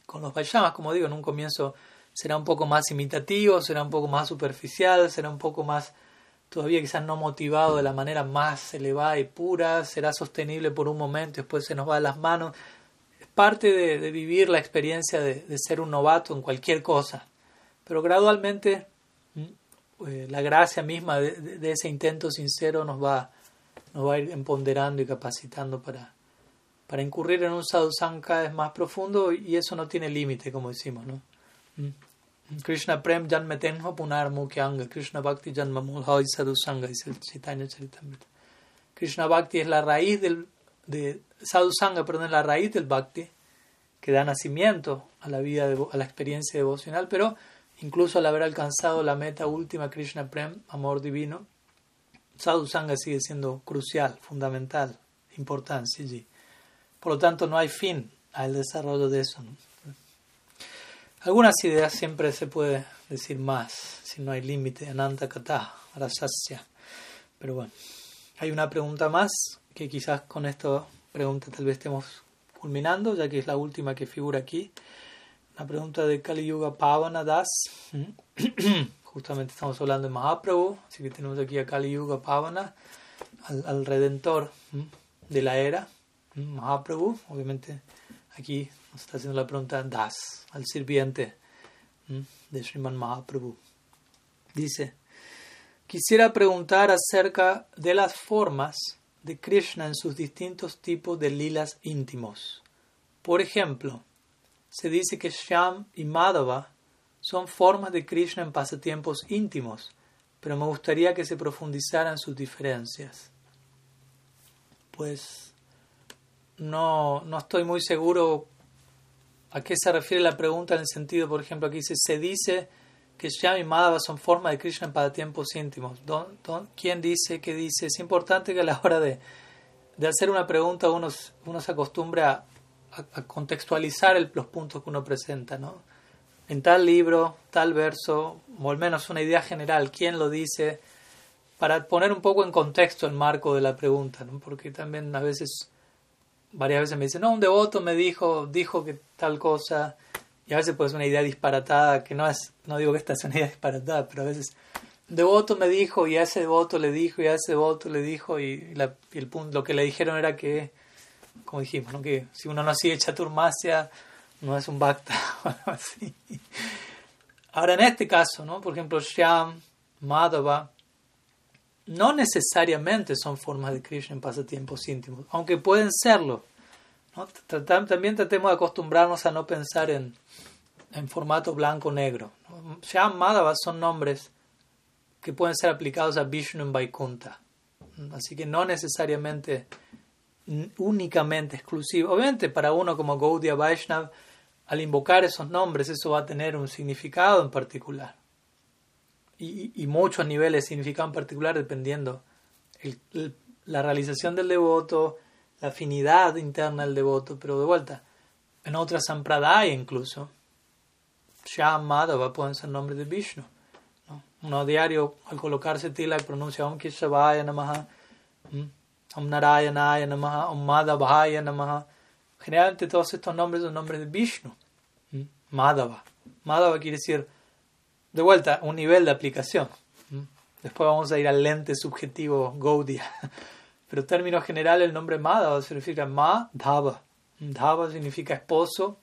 con los Vaishnavas. Como digo, en un comienzo será un poco más imitativo, será un poco más superficial, será un poco más todavía quizás no motivado de la manera más elevada y pura, será sostenible por un momento, después se nos va de las manos. Es parte de, vivir la experiencia de, ser un novato en cualquier cosa, pero gradualmente eh, la gracia misma de, ese intento sincero nos va, nos va a ir empoderando y capacitando para, para incurrir en un sadhusanga cada vez más profundo y eso no tiene límite, como decimos. ¿no? Mm. Krishna Prem Janmetenho Punar Mukyanga, Krishna Bhakti Janma Mulhai Sadhusanga, dice el Chaitanya Charitamrita. Krishna Bhakti es la raíz del de Sadhusanga, perdón, es la raíz del Bhakti que da nacimiento a la vida, a la experiencia devocional, pero Incluso al haber alcanzado la meta última, Krishna Prem, amor divino, Sadhu Sangha sigue siendo crucial, fundamental, importante allí. Por lo tanto, no hay fin al desarrollo de eso. Algunas ideas siempre se puede decir más, si no hay límite, Ananta Kata, Rasasya. Pero bueno, hay una pregunta más que quizás con esta pregunta tal vez estemos culminando, ya que es la última que figura aquí. Una pregunta de Kali Yuga Pavana Das. Justamente estamos hablando de Mahaprabhu, así que tenemos aquí a Kali Yuga Pavana, al, redentor de la era, Mahaprabhu. Obviamente aquí nos está haciendo la pregunta Das, al sirviente de Sriman Mahaprabhu. Dice, quisiera preguntar acerca de las formas de Krishna en sus distintos tipos de lilas íntimos. Por ejemplo, se dice que Shyam y Madhava son formas de Krishna en pasatiempos íntimos, pero me gustaría que se profundizaran sus diferencias. Pues no, no estoy muy seguro a qué se refiere la pregunta en el sentido, por ejemplo, aquí dice, se dice que Shyam y Madhava son formas de Krishna en pasatiempos íntimos. quién dice? ¿Qué dice? Es importante que a la hora de, de hacer una pregunta uno, uno se acostumbre a, contextualizar los puntos que uno presenta, ¿no? En tal libro, tal verso, o al menos una idea general, quién lo dice, para poner un poco en contexto el marco de la pregunta, ¿no? Porque también a veces, varias veces me dicen, no, un devoto me dijo, dijo que tal cosa, y a veces pues una idea disparatada, que no es, no digo que esta sea una idea disparatada, pero a veces devoto me dijo y a ese devoto le dijo y a ese devoto le dijo y, el punto, lo que le dijeron era que como dijimos, ¿no? que si uno no sigue chaturmasya, no es un bhakta. Ahora, en este caso, ¿no? por ejemplo, Shyam, Madhava, no necesariamente son formas de Krishna en pasatiempos íntimos, aunque pueden serlo. ¿no? También tratemos de acostumbrarnos a no pensar en, en formato blanco-negro. ¿no? Shyam, Madhava son nombres que pueden ser aplicados a Vishnu en Vaikunta. Así que no necesariamente únicamente exclusivo. Obviamente para uno como Gaudiya Vaishnav, al invocar esos nombres, eso va a tener un significado en particular. Y, muchos niveles de significado en particular dependiendo la realización del devoto, la afinidad interna del devoto, pero de vuelta, en otras sampradaya incluso, Shyam Madhava pueden ser nombres de Vishnu. ¿no? Uno a diario al colocarse tila pronuncia Om Keshavaya Namaha. Om Narayanaya Namaha, Om Madhavaya Namaha. Generalmente todos estos nombres son nombres de Vishnu. Madhava. Madhava quiere decir, de vuelta, un nivel de aplicación. Después vamos a ir al lente subjetivo Gaudiya. Pero en términos generales el nombre Madhava significa Madhava. Dhava significa esposo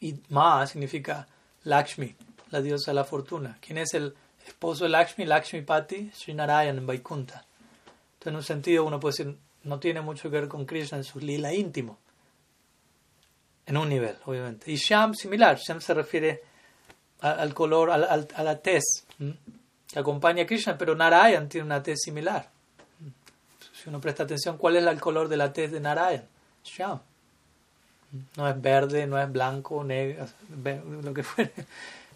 y Ma significa Lakshmi, la diosa de la fortuna. ¿Quién es el esposo de Lakshmi? Lakshmi Pati, Srinarayan en Vaikunta en un sentido uno puede decir, no tiene mucho que ver con Krishna en su lila íntimo. En un nivel, obviamente. Y Sham similar. Sham se refiere al color, a la tez que acompaña a Krishna, pero Narayan tiene una tez similar. Si uno presta atención, ¿cuál es el color de la tez de Narayan? Sham. No es verde, no es blanco, negro, lo que fuere.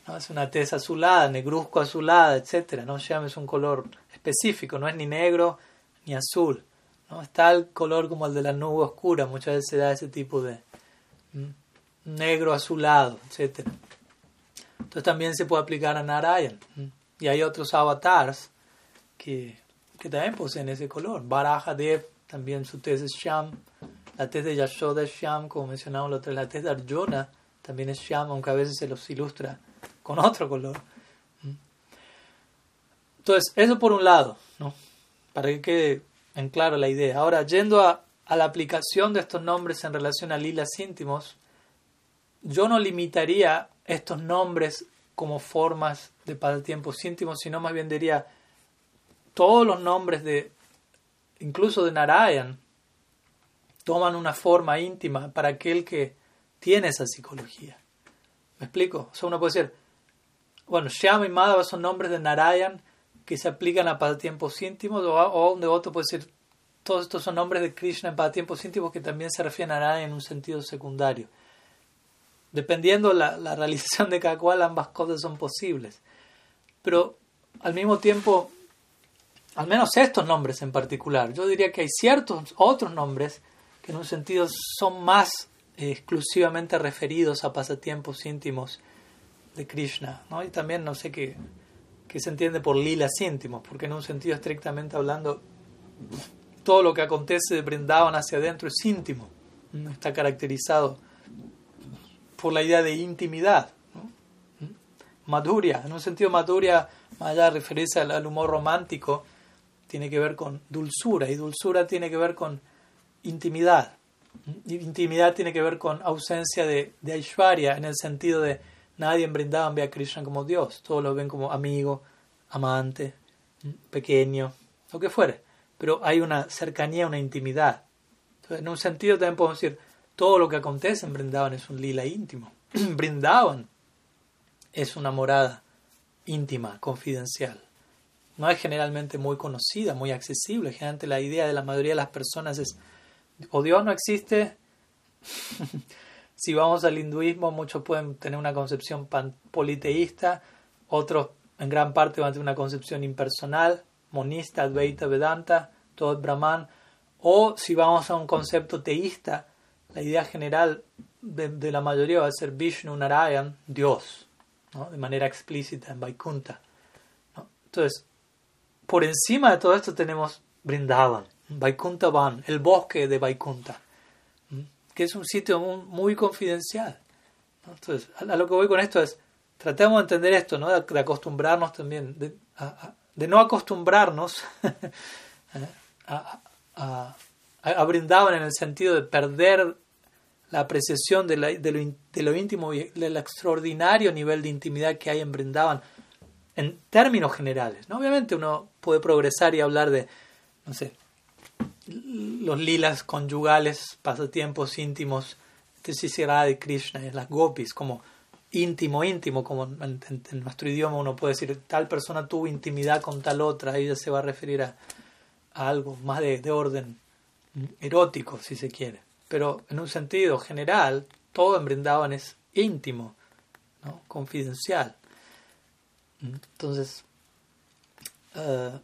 No, es una tez azulada, negruzco azulada, etc. ¿no? Sham es un color específico, no es ni negro azul. ¿no? Está el color como el de la nube oscura, muchas veces se da ese tipo de negro azulado, etc. Entonces también se puede aplicar a Narayan. Y hay otros avatars que, que también poseen ese color. Baraja Dev, también su tez es Sham. La tez de Yashoda es Sham, como mencionamos la otra. La tez de Arjuna también es Sham, aunque a veces se los ilustra con otro color. Entonces, eso por un lado, ¿no? Para que quede en claro la idea. Ahora, yendo a, la aplicación de estos nombres en relación a lilas íntimos, yo no limitaría estos nombres como formas de pasatiempos íntimos, sino más bien diría todos los nombres de, incluso de Narayan, toman una forma íntima para aquel que tiene esa psicología. ¿Me explico? O sea, uno puede decir, bueno, Shyama y Madhava son nombres de Narayan que se aplican a pasatiempos íntimos o, un devoto puede decir todos estos son nombres de Krishna en pasatiempos íntimos que también se refieren a en un sentido secundario. Dependiendo la, la realización de cada cual, ambas cosas son posibles. Pero al mismo tiempo, al menos estos nombres en particular, yo diría que hay ciertos otros nombres que en un sentido son más exclusivamente referidos a pasatiempos íntimos de Krishna. ¿no? Y también no sé qué que se entiende por lilas íntimos, porque en un sentido estrictamente hablando, todo lo que acontece de Brindavan hacia adentro es íntimo, está caracterizado por la idea de intimidad. Maduria, en un sentido Maduria, más allá de referirse al, humor romántico, tiene que ver con dulzura y dulzura tiene que ver con intimidad. Intimidad tiene que ver con ausencia de, de Aishwarya en el sentido de nadie en Brindavan ve a Krishna como Dios, todos lo ven como amigo, amante, pequeño, lo que fuere, pero hay una cercanía, una intimidad. En un sentido también podemos decir, todo lo que acontece en Brindavan es un lila íntimo. Brindavan es una morada íntima, confidencial. No es generalmente muy conocida, muy accesible. Generalmente la idea de la mayoría de las personas es, o Dios no existe. si vamos al hinduismo, muchos pueden tener una concepción politeísta, otros en gran parte van a tener una concepción impersonal, monista, advaita, vedanta, todo brahman. O si vamos a un concepto teísta, la idea general de, la mayoría va a ser Vishnu Narayan, Dios de manera explícita en Vaikunta. Entonces, por encima de todo esto tenemos Brindavan, Vaikunta Van, el bosque de Vaikunta, es un sitio muy, confidencial. Entonces, a, lo que voy con esto es, tratemos de entender esto, ¿no? de, acostumbrarnos también, de, no acostumbrarnos a, a, a, en el sentido de perder la apreciación de, lo, íntimo y del extraordinario nivel de intimidad que hay en Brindavan en términos generales. ¿no? Obviamente uno puede progresar y hablar de, no sé, los lilas conyugales, pasatiempos íntimos, de de Krishna, las gopis, como íntimo, íntimo, como en, nuestro idioma uno puede decir, tal persona tuvo intimidad con tal otra, ella se va a referir a, algo más de orden erótico, si se quiere pero en un sentido general, todo en Brindavan es íntimo, ¿no? confidencial. Entonces, eh,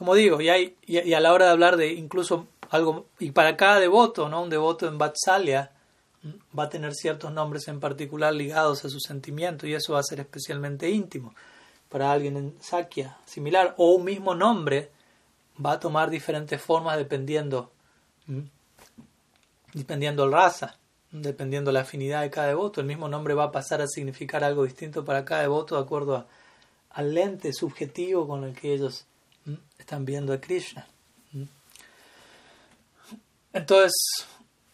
como digo, y, hay, y, a la hora de hablar de incluso algo, y para cada devoto, ¿no? un devoto en Vatsalya va a tener ciertos nombres en particular ligados a su sentimiento y eso va a ser especialmente íntimo. Para alguien en Sakya, similar, o un mismo nombre va a tomar diferentes formas dependiendo dependiendo la raza, dependiendo la afinidad de cada devoto. El mismo nombre va a pasar a significar algo distinto para cada devoto de acuerdo al lente subjetivo con el que ellos están viendo a Krishna. Entonces,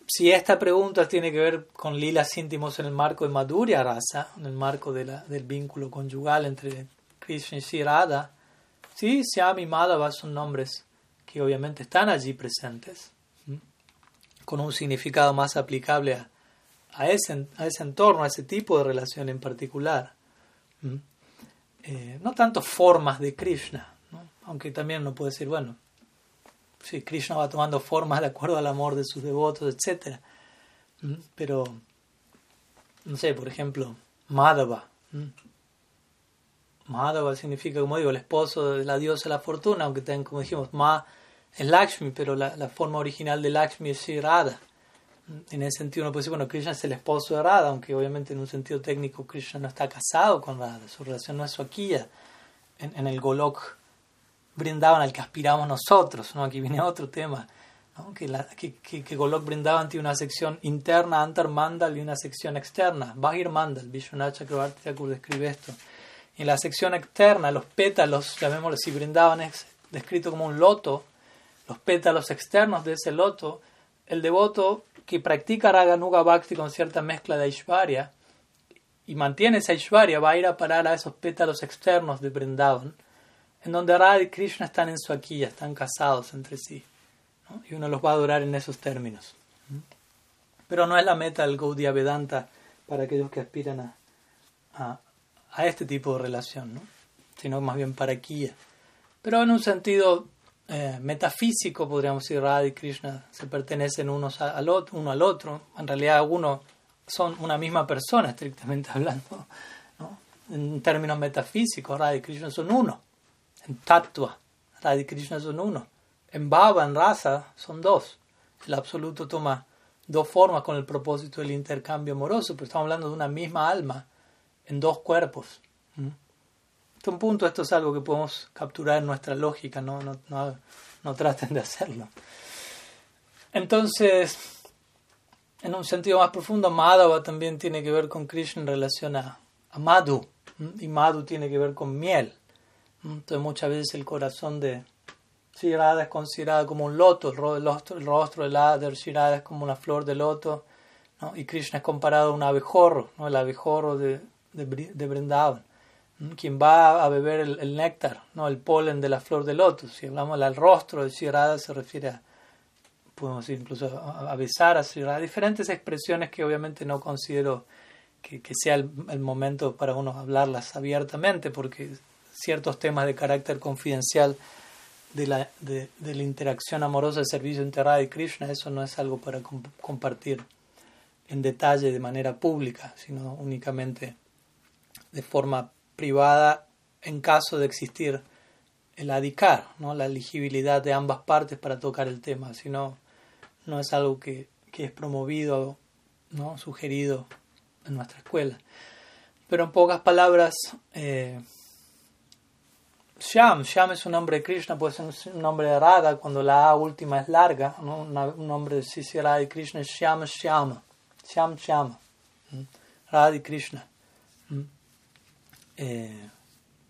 si esta pregunta tiene que ver con lilas íntimos en el marco de Madhurya Rasa, en el marco del vínculo conyugal entre Krishna y Sri Radha, sí, Syam y Madhava son nombres que obviamente están allí presentes con un significado más aplicable a, a, ese, a ese entorno, a ese tipo de relación en particular. Eh, no tanto formas de Krishna, aunque también uno puede decir, bueno, si Krishna va tomando formas de acuerdo al amor de sus devotos, etc. Pero, no sé, por ejemplo, Madhava. Madhava significa, como digo, el esposo de la diosa de la fortuna, aunque tengan, como dijimos, Ma es Lakshmi, pero la, forma original de Lakshmi es Radha. En ese sentido uno puede decir, bueno, Krishna es el esposo de Radha, aunque obviamente en un sentido técnico Krishna no está casado con Radha, su relación no es su en, el Golok brindaban al que aspiramos nosotros, ¿no? Aquí viene otro tema, que, Golok brindaban tiene una sección interna, Antar Mandal, y una sección externa, Bahir Mandal, Vishwanath Chakrabarti Thakur describe esto. en la sección externa, los pétalos, llamémoslo si brindaban es descrito como un loto, los pétalos externos de ese loto, el devoto que practica Raganuga Bhakti con cierta mezcla de Aishwarya y mantiene esa Aishwarya va a ir a parar a esos pétalos externos de Vrindavan, en donde Radha y Krishna están en su aquí, están casados entre sí. Y uno los va a adorar en esos términos. Pero no es la meta del Gaudiya Vedanta para aquellos que aspiran a, a, este tipo de relación, ¿no? sino más bien para aquí. Pero en un sentido eh, metafísico, podríamos decir, Radha y Krishna se pertenecen unos al otro, uno al otro. En realidad, uno son una misma persona, estrictamente hablando. En términos metafísicos, Radha y Krishna son uno. En Tattva, Radha y Krishna son uno. En Baba, en Rasa, son dos. El absoluto toma dos formas con el propósito del intercambio amoroso, pero estamos hablando de una misma alma en dos cuerpos un punto esto es algo que podemos capturar en nuestra lógica, no, no, no, no traten de hacerlo. Entonces, en un sentido más profundo, Madhava también tiene que ver con Krishna en relación a, Madhu, y Madhu tiene que ver con miel. Entonces muchas veces el corazón de Shirada es considerado como un loto, el rostro, el rostro de la de Shirada es como una flor de loto, y Krishna es comparado a un abejorro, ¿no? el abejorro de, de, de Vrindavan, quien va a beber el, néctar, ¿no? el polen de la flor de loto. Si hablamos del rostro de Shirada se refiere a podemos incluso a besar, a diferentes expresiones que obviamente no considero que, sea el, momento para uno hablarlas abiertamente, porque ciertos temas de carácter confidencial de la, de, la interacción amorosa del servicio enterrado de Krishna, eso no es algo para compartir en detalle de manera pública, sino únicamente de forma privada en caso de existir el adicar, ¿no? la elegibilidad de ambas partes para tocar el tema, sino no es algo que, es promovido, ¿no? sugerido en nuestra escuela. Pero en pocas palabras, eh, Shyam, Shyam es un nombre de Krishna, puede ser un nombre de Radha cuando la A última es larga, un nombre de Sisi Radha y Krishna es Shyam Shyama, Shyam Shyama, Radha y Krishna. Eh,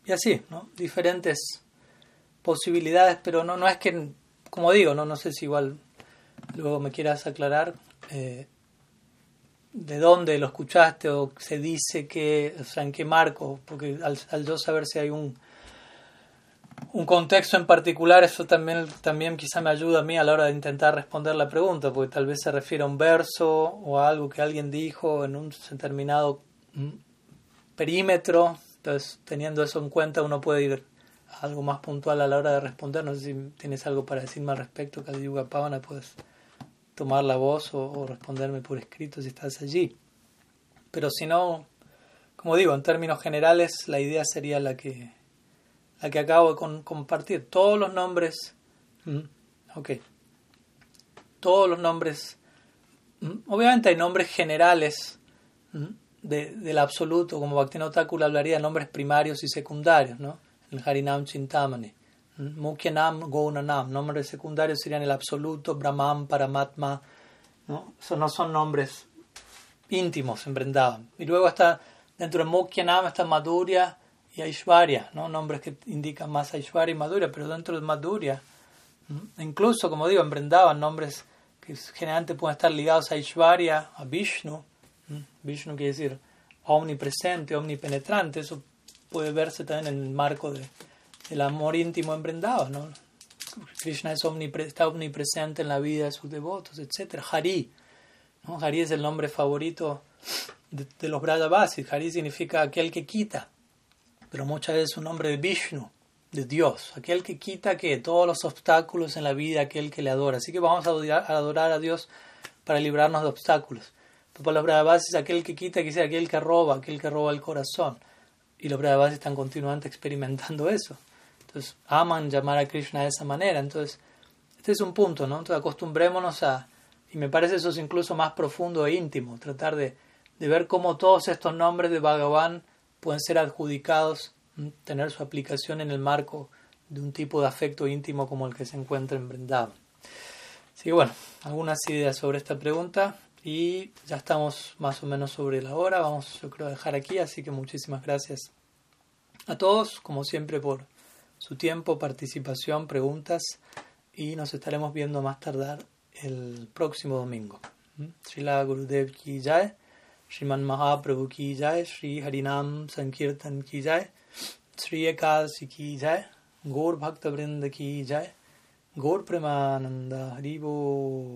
y así, ¿no? diferentes posibilidades, pero no, no es que, como digo, no, no sé si igual luego me quieras aclarar eh, de dónde lo escuchaste o se dice que, o sea, en qué marco, porque al, yo saber si hay un, un contexto en particular, eso también, también quizá me ayuda a mí a la hora de intentar responder la pregunta, porque tal vez se refiere a un verso o a algo que alguien dijo en un determinado mm, perímetro, entonces teniendo eso en cuenta uno puede ir a algo más puntual a la hora de responder, no sé si tienes algo para decirme al respecto, Kadiyuga Pavana, puedes tomar la voz o, responderme por escrito si estás allí. Pero si no, como digo, en términos generales, la idea sería la que, la que acabo de compartir. Todos los nombres, ok, todos los nombres, obviamente hay nombres generales del absoluto, como Bhaktivinoda hablaría de nombres primarios y secundarios, ¿no? El Harinam Chintamani. Mukyanam, Gaunanam, nombres secundarios serían el absoluto, Brahman, Paramatma, ¿no? Esos no son nombres íntimos en. Y luego está, dentro de Mukyanam está Madhurya y Aishwarya, ¿no? nombres que indican más Aishwarya y Madhurya, pero dentro de Madhurya, incluso, como digo, en Vrindavan, nombres que generalmente pueden estar ligados a Aishwarya, a Vishnu, Vishnu quiere decir omnipresente, omnipenetrante, eso puede verse también en el marco de el amor íntimo en ¿no? Krishna es está omnipresente en la vida de sus devotos, etc. Hari, ¿no? Hari es el nombre favorito de, los Brajavasis. Hari significa aquel que quita, pero muchas veces es un nombre de Vishnu, de Dios, aquel que quita que todos los obstáculos en la vida, aquel que le adora. Así que vamos a adorar, a Dios para librarnos de obstáculos. Pero para los Brajavasis, aquel que quita, que sea aquel que roba, aquel que roba el corazón. Y los Brajavasis están continuamente experimentando eso. Entonces, aman llamar a Krishna de esa manera. Entonces, este es un punto, ¿no? Entonces, acostumbrémonos a, y me parece eso es incluso más profundo e íntimo, tratar de, de ver cómo todos estos nombres de Bhagavan pueden ser adjudicados, tener su aplicación en el marco de un tipo de afecto íntimo como el que se encuentra en Vrindavan. Así bueno, algunas ideas sobre esta pregunta y ya estamos más o menos sobre la hora. Vamos, yo creo, a dejar aquí, así que muchísimas gracias a todos, como siempre, por su tiempo, participación, preguntas y nos estaremos viendo más tardar el próximo domingo. Srila Gurudev ki jai, Sriman Mahaprabhu ki jai, Sri Harinam Sankirtan ki jai, Sri Ekadasi ki jai, Gaur Bhakta Vrinda ki jai, Gaur Premananda Haribo.